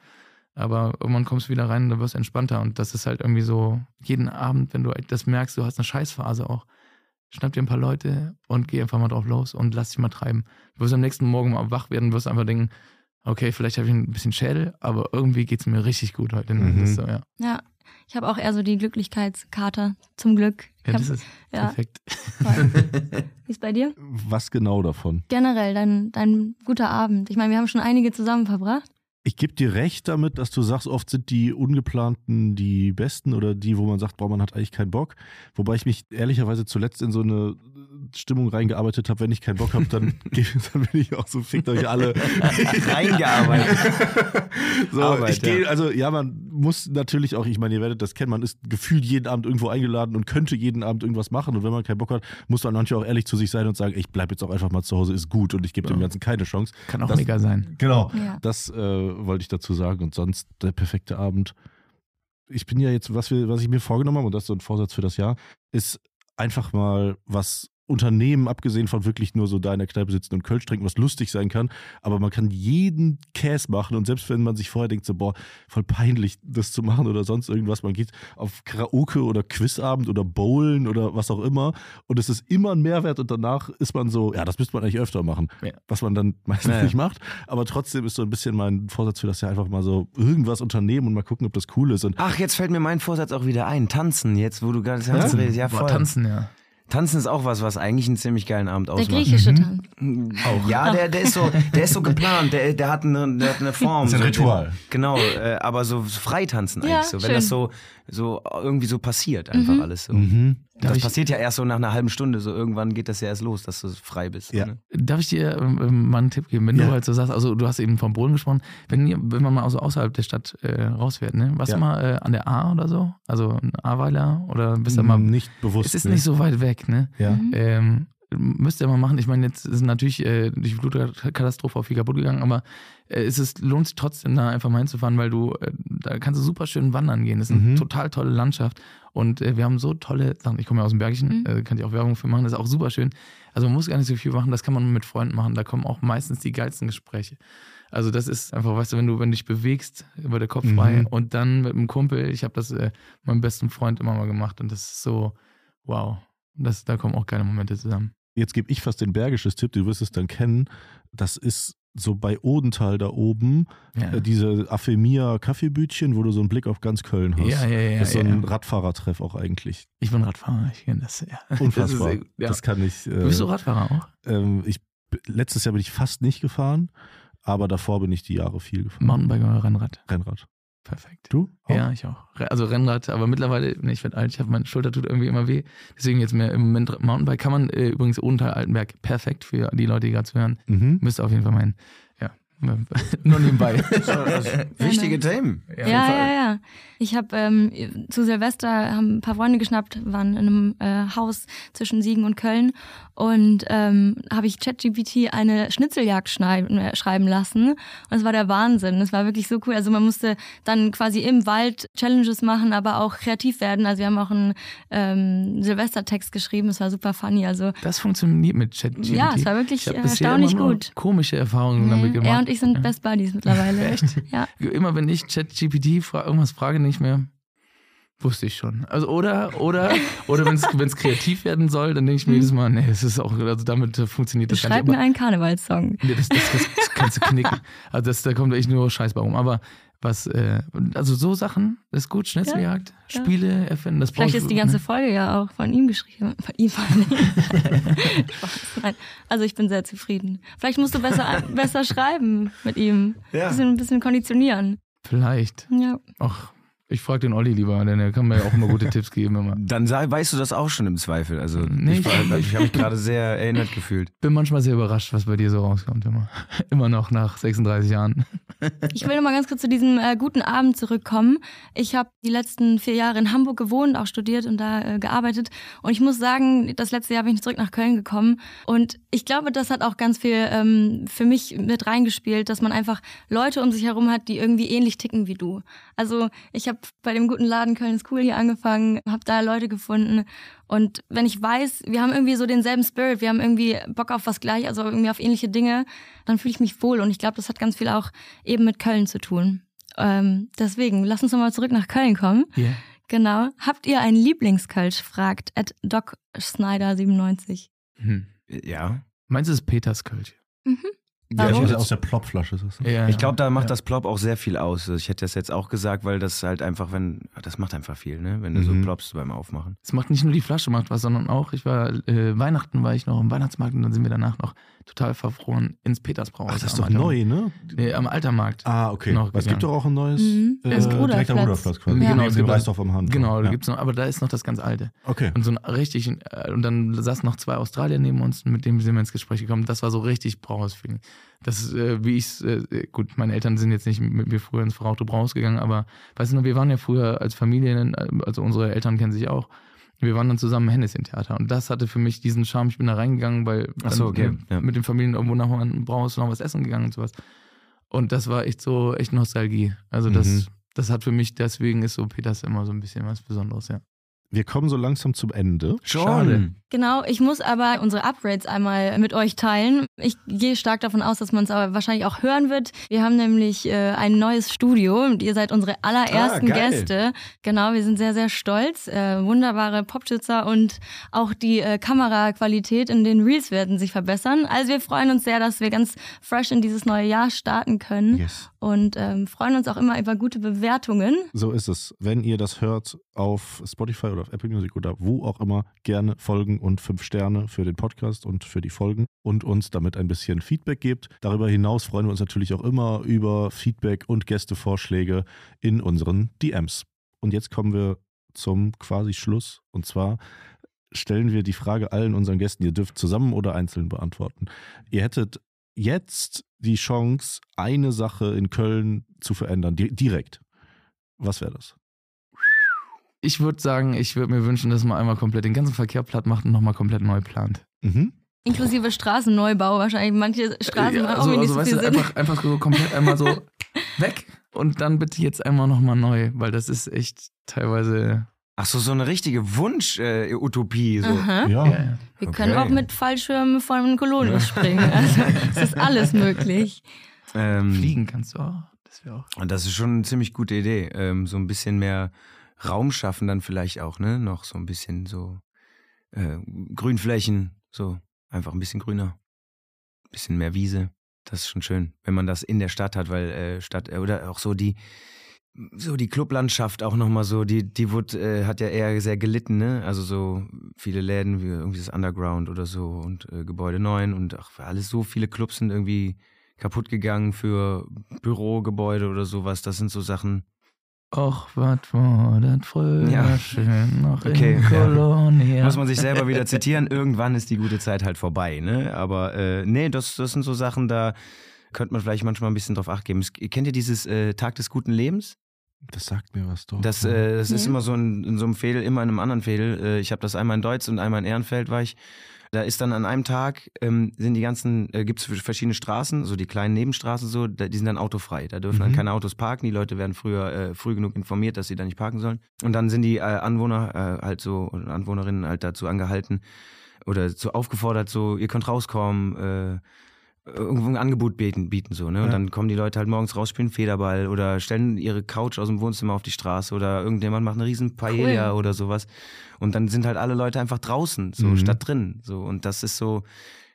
Aber irgendwann kommst du wieder rein und dann wirst du entspannter. Und das ist halt irgendwie so, jeden Abend, wenn du das merkst, du hast eine Scheißphase auch, schnapp dir ein paar Leute und geh einfach mal drauf los und lass dich mal treiben. Du wirst am nächsten Morgen mal wach werden, wirst einfach denken, okay, vielleicht habe ich ein bisschen Schädel, aber irgendwie geht es mir richtig gut heute. Mhm. So, ja. Ja, ich habe auch eher so die Glücklichkeitskarte, zum Glück. ja, hab, das ist ja. perfekt. Wie ist bei dir? Was genau davon? Generell, dein, dein guter Abend. Ich meine, wir haben schon einige zusammen verbracht. Ich gebe dir recht damit, dass du sagst, oft sind die ungeplanten die besten oder die, wo man sagt, boah, man hat eigentlich keinen Bock. Wobei ich mich ehrlicherweise zuletzt in so eine Stimmung reingearbeitet habe, wenn ich keinen Bock habe, dann, dann bin ich auch so, fickt euch alle. Reingearbeitet. so, Arbeit, ich gehe, also ja, man muss natürlich auch, ich meine, ihr werdet das kennen, man ist gefühlt jeden Abend irgendwo eingeladen und könnte jeden Abend irgendwas machen und wenn man keinen Bock hat, muss man manchmal auch ehrlich zu sich sein und sagen, ich bleibe jetzt auch einfach mal zu Hause, ist gut und ich gebe dem Ganzen keine Chance. Kann auch Das- mega sein. Genau, Ja. das äh, wollte ich dazu sagen und sonst der perfekte Abend. Ich bin ja jetzt, was, wir, was ich mir vorgenommen habe, und das ist so ein Vorsatz für das Jahr, ist einfach mal was Unternehmen, abgesehen von wirklich nur so da in der Kneipe sitzen und Kölsch trinken, was lustig sein kann. Aber man kann jeden Käse machen und selbst wenn man sich vorher denkt, so, boah, voll peinlich, das zu machen oder sonst irgendwas, man geht auf Karaoke oder Quizabend oder Bowlen oder was auch immer und es ist immer ein Mehrwert und danach ist man so, ja, das müsste man eigentlich öfter machen, Ja. was man dann meistens Ja. nicht macht. Aber trotzdem ist so ein bisschen mein Vorsatz für das Jahr einfach mal so irgendwas unternehmen und mal gucken, ob das cool ist. Und Ach, jetzt fällt mir mein Vorsatz auch wieder ein. Tanzen, jetzt wo du gerade tanzen redest. Ja, Boah, voll. tanzen, ja. Tanzen ist auch was, was eigentlich einen ziemlich geilen Abend Der ausmacht. griechische Tanz. Auch. Ja, der, der ist so, der ist so geplant, der, der hat eine, der hat eine Form. Das ist ein so, Ritual. Der, genau, äh, aber so freitanzen Ja, eigentlich so. Wenn schön. das so, so irgendwie so passiert, einfach alles so. mhm. Das ich- passiert ja erst so nach einer halben Stunde, so irgendwann geht das ja erst los, dass du frei bist. Ja. Ne? Darf ich dir ähm, ähm, mal einen Tipp geben? Wenn Ja. du halt so sagst, also du hast eben vom Boden gesprochen, wenn, wenn man mal so außerhalb der Stadt äh, rausfährt, ne? Warst Ja. du mal äh, an der A oder so? Also ein A-Weiler oder bist du mal. nicht bewusst. Es ist nee. nicht so weit weg, ne? Ja. Mhm. Ähm, müsst ihr mal machen. Ich meine, jetzt ist natürlich äh, durch die Flutkatastrophe auch viel kaputt gegangen, aber äh, es ist, lohnt sich trotzdem, da einfach mal hinzufahren, weil du, äh, da kannst du super schön wandern gehen. Das ist eine Mhm. total tolle Landschaft. Und äh, wir haben so tolle Sachen. Ich komme ja aus dem Bergischen, Mhm. äh, kann ich auch Werbung für machen, das ist auch super schön. Also man muss gar nicht so viel machen, das kann man mit Freunden machen. Da kommen auch meistens die geilsten Gespräche. Also das ist einfach, weißt du, wenn du, wenn du dich bewegst, wird der Kopf Mhm. frei. Und dann mit einem Kumpel, ich habe das äh, meinem besten Freund immer mal gemacht und das ist so, wow. Das, da kommen auch geile Momente zusammen. Jetzt gebe ich fast den bergisches Tipp, du wirst es dann kennen. Das ist so bei Odenthal da oben, Ja. äh, diese Afemia Kaffeebütchen, wo du so einen Blick auf ganz Köln hast. Ja, ja, ja. das ist so ja. ein Radfahrertreff auch eigentlich. Ich bin Radfahrer, ich kenne das. Ja. Unfassbar. Das, ist, ja. Das kann ich. Äh, du bist du Radfahrer auch? ähm, ich, letztes Jahr bin ich fast nicht gefahren, aber davor bin ich die Jahre viel gefahren. Mountainbike oder Rennrad? Rennrad. Perfekt. Du? Auch? Ja, ich auch. Also Rennrad, aber mittlerweile, ne, ich werde alt, ich habe meine Schulter tut irgendwie immer weh. Deswegen jetzt mehr im Moment Mountainbike. Kann man äh, übrigens Odenthal Altenberg perfekt für die Leute, die gerade zuhören. Mhm. Müsste auf jeden Fall meinen. Ja, nur nebenbei. Wichtige Themen. Ja, ja, ja. Ich habe ähm, zu Silvester haben ein paar Freunde geschnappt, waren in einem äh, Haus zwischen Siegen und Köln und ähm, habe ich ChatGPT eine Schnitzeljagd schneiden, äh, schreiben lassen und es war der Wahnsinn. Es war wirklich so cool. Also man musste dann quasi im Wald Challenges machen, aber auch kreativ werden. Also wir haben auch einen ähm, Silvestertext geschrieben. Es war super funny. Also Das funktioniert mit ChatGPT. ja, es war wirklich ich erstaunlich immer gut. komische Erfahrungen damit Nee, gemacht. er und ich sind Best Buddies mittlerweile. Echt? Ja. Immer wenn ich ChatGPT fra irgendwas frage, nicht mehr. Wusste ich schon. Also oder oder oder wenn es kreativ werden soll, dann denke ich mir jedes Mal, nee, das ist auch also damit äh, funktioniert das gar Schreib mir einen Karnevalssong. Nee, das, das, das, das kannst du knicken. Also das, da kommt echt nur Scheiß bei rum. Aber was, äh, also so Sachen, das ist gut, Schnitzeljagd, ja. Spiele erfinden, das Vielleicht ist die ganze ne? Folge ja auch von ihm geschrieben. Von ihm vor allem. Also ich bin sehr zufrieden. Vielleicht musst du besser, besser schreiben mit ihm. Ja. Bisschen, ein bisschen konditionieren. Vielleicht. Ja. Ach, ich frage den Olli lieber, denn er kann mir ja auch immer gute Tipps geben. Immer. Dann sei, weißt du das auch schon im Zweifel. Also Nee, ich, war- ich habe mich gerade sehr erinnert gefühlt. Bin manchmal sehr überrascht, was bei dir so rauskommt. Immer, immer noch nach 36 Jahren. Ich will noch mal ganz kurz zu diesem äh, guten Abend zurückkommen. Ich habe die letzten vier Jahre in Hamburg gewohnt, auch studiert und da äh, gearbeitet. Und ich muss sagen, das letzte Jahr bin ich zurück nach Köln gekommen. Und ich glaube, das hat auch ganz viel ähm, für mich mit reingespielt, dass man einfach Leute um sich herum hat, die irgendwie ähnlich ticken wie du. Also ich habe bei dem guten Laden Köln ist cool hier angefangen, habe da Leute gefunden. Und wenn ich weiß, wir haben irgendwie so denselben Spirit, wir haben irgendwie Bock auf was gleich, also irgendwie auf ähnliche Dinge, dann fühle ich mich wohl. Und ich glaube, das hat ganz viel auch eben mit Köln zu tun. Ähm, deswegen, lass uns nochmal zurück nach Köln kommen. Yeah. Genau. Habt ihr einen Lieblingskölsch? fragt at Doc Snyder 97. Hm. Ja. Meinst du, es ist Peters Kölsch? Mhm. Ja, ich hätte aus der Plopflasche. ist das. Ja, Ich glaube, da macht ja. das Plop auch sehr viel aus. Also Ich hätte das jetzt auch gesagt, weil das halt einfach, wenn, das macht einfach viel, ne? Wenn du Mhm. so ploppst beim Aufmachen. Es macht nicht nur die Flasche macht was, sondern auch, ich war, äh, Weihnachten war ich noch im Weihnachtsmarkt und dann sind wir danach noch total verfroren ins Petersbrauhaus. Ach, das ist doch neu, ne? Nee, am Altermarkt. Ah, okay. Noch es gibt doch auch ein neues Mhm. äh, Das direkt am Rudolfplatz. Rudolfplatz quasi. Ja. Genau, Genau, es gibt- Reisdorf am Hahn. Genau, da ja. gibt's noch, aber da ist noch das ganz alte. Okay. Und so ein richtig, äh, und dann saßen noch zwei Australier neben uns, mit denen sind wir ins Gespräch gekommen. Das war so richtig Brauhaus-Feeling. Das ist, äh, wie ich äh, gut, meine Eltern sind jetzt nicht mit mir früher ins Verrauchte Brauhaus gegangen, aber weißt du noch, wir waren ja früher als Familie, also unsere Eltern kennen sich auch. Wir waren dann zusammen im Hennessin-Theater und das hatte für mich diesen Charme. Ich bin da reingegangen, weil so, okay, äh, ja. mit den Familien irgendwo nach einem Brauhaus noch was essen gegangen und sowas. Und das war echt so, echt Nostalgie. Also das, Mhm. das hat für mich, deswegen ist so Peters immer so ein bisschen was Besonderes, ja. Wir kommen so langsam zum Ende. Schade. Genau, ich muss aber unsere Upgrades einmal mit euch teilen. Ich gehe stark davon aus, dass man es aber wahrscheinlich auch hören wird. Wir haben nämlich äh, ein neues Studio und ihr seid unsere allerersten Ah. Gäste. Genau, wir sind sehr, sehr stolz. Äh, wunderbare Popschützer und auch die äh, Kameraqualität in den Reels werden sich verbessern. Also wir freuen uns sehr, dass wir ganz fresh in dieses neue Jahr starten können Yes. Und ähm, freuen uns auch immer über gute Bewertungen. So ist es. Wenn ihr das hört auf Spotify oder auf Apple Music oder wo auch immer, gerne folgen und fünf Sterne für den Podcast und für die Folgen und uns damit ein bisschen Feedback gebt. Darüber hinaus freuen wir uns natürlich auch immer über Feedback und Gästevorschläge in unseren DMs. Und jetzt kommen wir zum quasi Schluss. Und zwar stellen wir die Frage allen unseren Gästen. Ihr dürft zusammen oder einzeln beantworten. Ihr hättet jetzt die Chance, eine Sache in Köln zu verändern, di direkt. Was wäre das? Ich würde sagen, ich würde mir wünschen, dass man einmal komplett den ganzen Verkehr platt macht und nochmal komplett neu plant. Mhm. Inklusive Straßenneubau wahrscheinlich. Manche Straßen Ja, machen also, auch nicht also so weißt viel du, Sinn. einfach, einfach so komplett einmal so weg und dann bitte jetzt einmal nochmal neu, weil das ist echt teilweise. Ach so, so eine richtige Wunsch-Utopie. so. Aha. Ja. Ja, ja. Wir können Okay. auch mit Fallschirmen von Kolonius springen. Also, es ist alles möglich. Ähm, Fliegen kannst du auch. Das auch. Und das ist schon eine ziemlich gute Idee. Ähm, so ein bisschen mehr Raum schaffen dann vielleicht auch, ne? Noch so ein bisschen so äh, Grünflächen, so einfach ein bisschen grüner, ein bisschen mehr Wiese. Das ist schon schön, wenn man das in der Stadt hat, weil äh, Stadt äh, oder auch so die so die Clublandschaft auch nochmal so, die, die wurde, äh, hat ja eher sehr gelitten, ne? Also so viele Läden wie irgendwie das Underground oder so und äh, Gebäude 9 und ach, alles so viele Clubs sind irgendwie kaputt gegangen für Bürogebäude oder sowas. Das sind so Sachen. Och, was war das früher Ja. schön noch Okay, in ja. Kolonia. Muss man sich selber wieder zitieren. Irgendwann ist die gute Zeit halt vorbei, ne? Aber äh, nee, das, das sind so Sachen, da könnte man vielleicht manchmal ein bisschen drauf acht geben. Es, kennt ihr dieses äh, Tag des guten Lebens? Das sagt mir was doch. Das, äh, das ist Nee. immer so in, in so einem Fädel, immer in einem anderen Fädel. Äh, ich habe das einmal in Deutz und einmal in Ehrenfeld war ich. Da ist dann an einem Tag, ähm, sind die ganzen, äh, gibt es verschiedene Straßen, so die kleinen Nebenstraßen so, da, die sind dann autofrei. Da dürfen dann Mhm. keine Autos parken. Die Leute werden früher äh, früh genug informiert, dass sie da nicht parken sollen. Und dann sind die äh, Anwohner äh, halt so, oder Anwohnerinnen halt dazu angehalten oder so aufgefordert, so, ihr könnt rauskommen, äh, irgendwo ein Angebot bieten, bieten so, ne? Und Ja. dann kommen die Leute halt morgens raus, spielen Federball oder stellen ihre Couch aus dem Wohnzimmer auf die Straße oder irgendjemand macht eine riesen Paella Cool. oder sowas. Und dann sind halt alle Leute einfach draußen, so Mhm. statt drin. So. Und das ist so,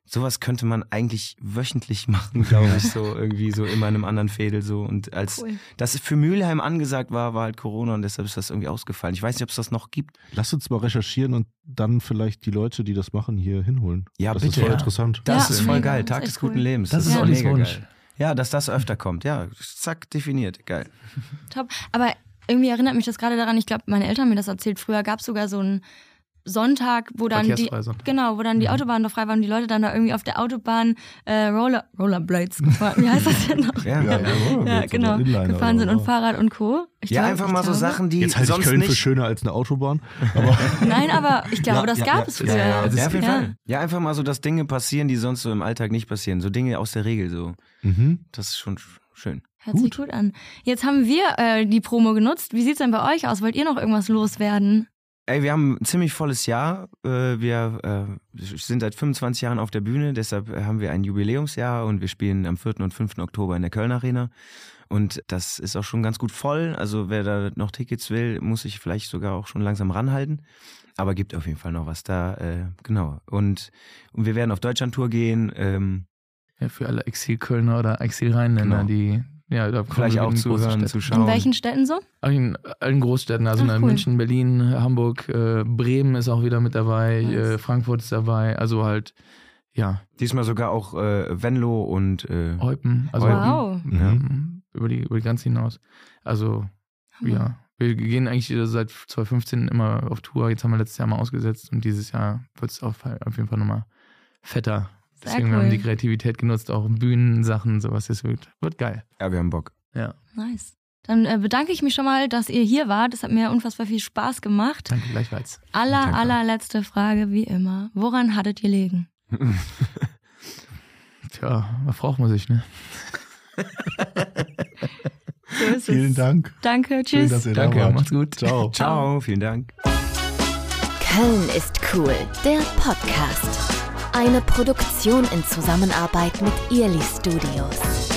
sowas könnte man eigentlich wöchentlich machen, glaube ich, so irgendwie so immer in einem anderen Fädel so. Und als Cool. das für Mülheim angesagt war, war halt Corona und deshalb ist das irgendwie ausgefallen. Ich weiß nicht, ob es das noch gibt. Lass uns mal recherchieren und dann vielleicht die Leute, die das machen, hier hinholen. Ja, das bitte. ist voll Ja. interessant. Das Ja, ist voll mega. geil. Das Tag des cool. guten Lebens. Das ist ist Ollis mega Wunsch. geil. Ja, dass das öfter kommt. Ja, zack, definiert. Geil. Top. Aber irgendwie erinnert mich das gerade daran, ich glaube, meine Eltern haben mir das erzählt. Früher gab es sogar so einen Sonntag, wo dann die genau, wo dann die Mhm. Autobahnen noch frei waren und die Leute dann da irgendwie auf der Autobahn äh, Roller Rollerblades gefahren. Wie heißt das denn noch? Ja, Ja, ja, Ja, so genau. Gefahren sind und Fahrrad und Co. Ich Ja, glaub- einfach ich mal so glaube- Sachen, die Jetzt halte ich sonst Köln für nicht. schöner als eine Autobahn. Aber Nein, aber ich glaube, das gab es ja, früher. Ja, auf jeden ja. Fall. Ja, einfach mal so, dass Dinge passieren, die sonst so im Alltag nicht passieren. So Dinge aus der Regel so. mhm. Das ist schon, schön. Hört sich gut an. Jetzt haben wir äh, die Promo genutzt. Wie sieht's denn bei euch aus? Wollt ihr noch irgendwas loswerden? Ey, wir haben ein ziemlich volles Jahr. Äh, Wir äh, sind seit 25 Jahren auf der Bühne, deshalb haben wir ein Jubiläumsjahr und wir spielen am 4. und 5. Oktober in der Köln Arena. Und das ist auch schon ganz gut voll. Also wer da noch Tickets will, muss sich vielleicht sogar auch schon langsam ranhalten. Aber gibt auf jeden Fall noch was da. Äh, genau. Und, und wir werden auf Deutschland-Tour gehen. Ähm, Ja, für alle Exil-Kölner oder Exil-Rheinländer, Genau. die ja, da kommen vielleicht wir auch Städte. zuschauen. In welchen Städten so? In allen Großstädten, also Ach, in cool. München, Berlin, Hamburg, äh, Bremen ist auch wieder mit dabei, Nice. äh, Frankfurt ist dabei, also halt, ja, Diesmal sogar auch äh, Venlo und äh, Eupen, also Eupen. Wow. Ja. ähm, über, die, über die Grenze hinaus. Also, ja, wir gehen eigentlich seit 2015 immer auf Tour, jetzt haben wir letztes Jahr mal ausgesetzt und dieses Jahr wird es auf, auf jeden Fall nochmal fetter. Sehr Deswegen cool. haben wir die Kreativität genutzt, auch Bühnensachen, sowas, das wird, wird geil. ja, wir haben Bock. Ja, Nice. Dann äh, bedanke ich mich schon mal, dass ihr hier wart. Das hat mir unfassbar viel Spaß gemacht. danke gleichfalls. Aller, Danke. allerletzte Frage, wie immer. Woran hattet ihr liegen? Tja, was braucht man sich, ne? So ist Vielen. Dank. Danke, Schön, tschüss. dass ihr Danke, da wart. macht's gut. Ciao. Ciao, vielen Dank. Köln ist cool, der Podcast. Eine Produktion in Zusammenarbeit mit Early Studios.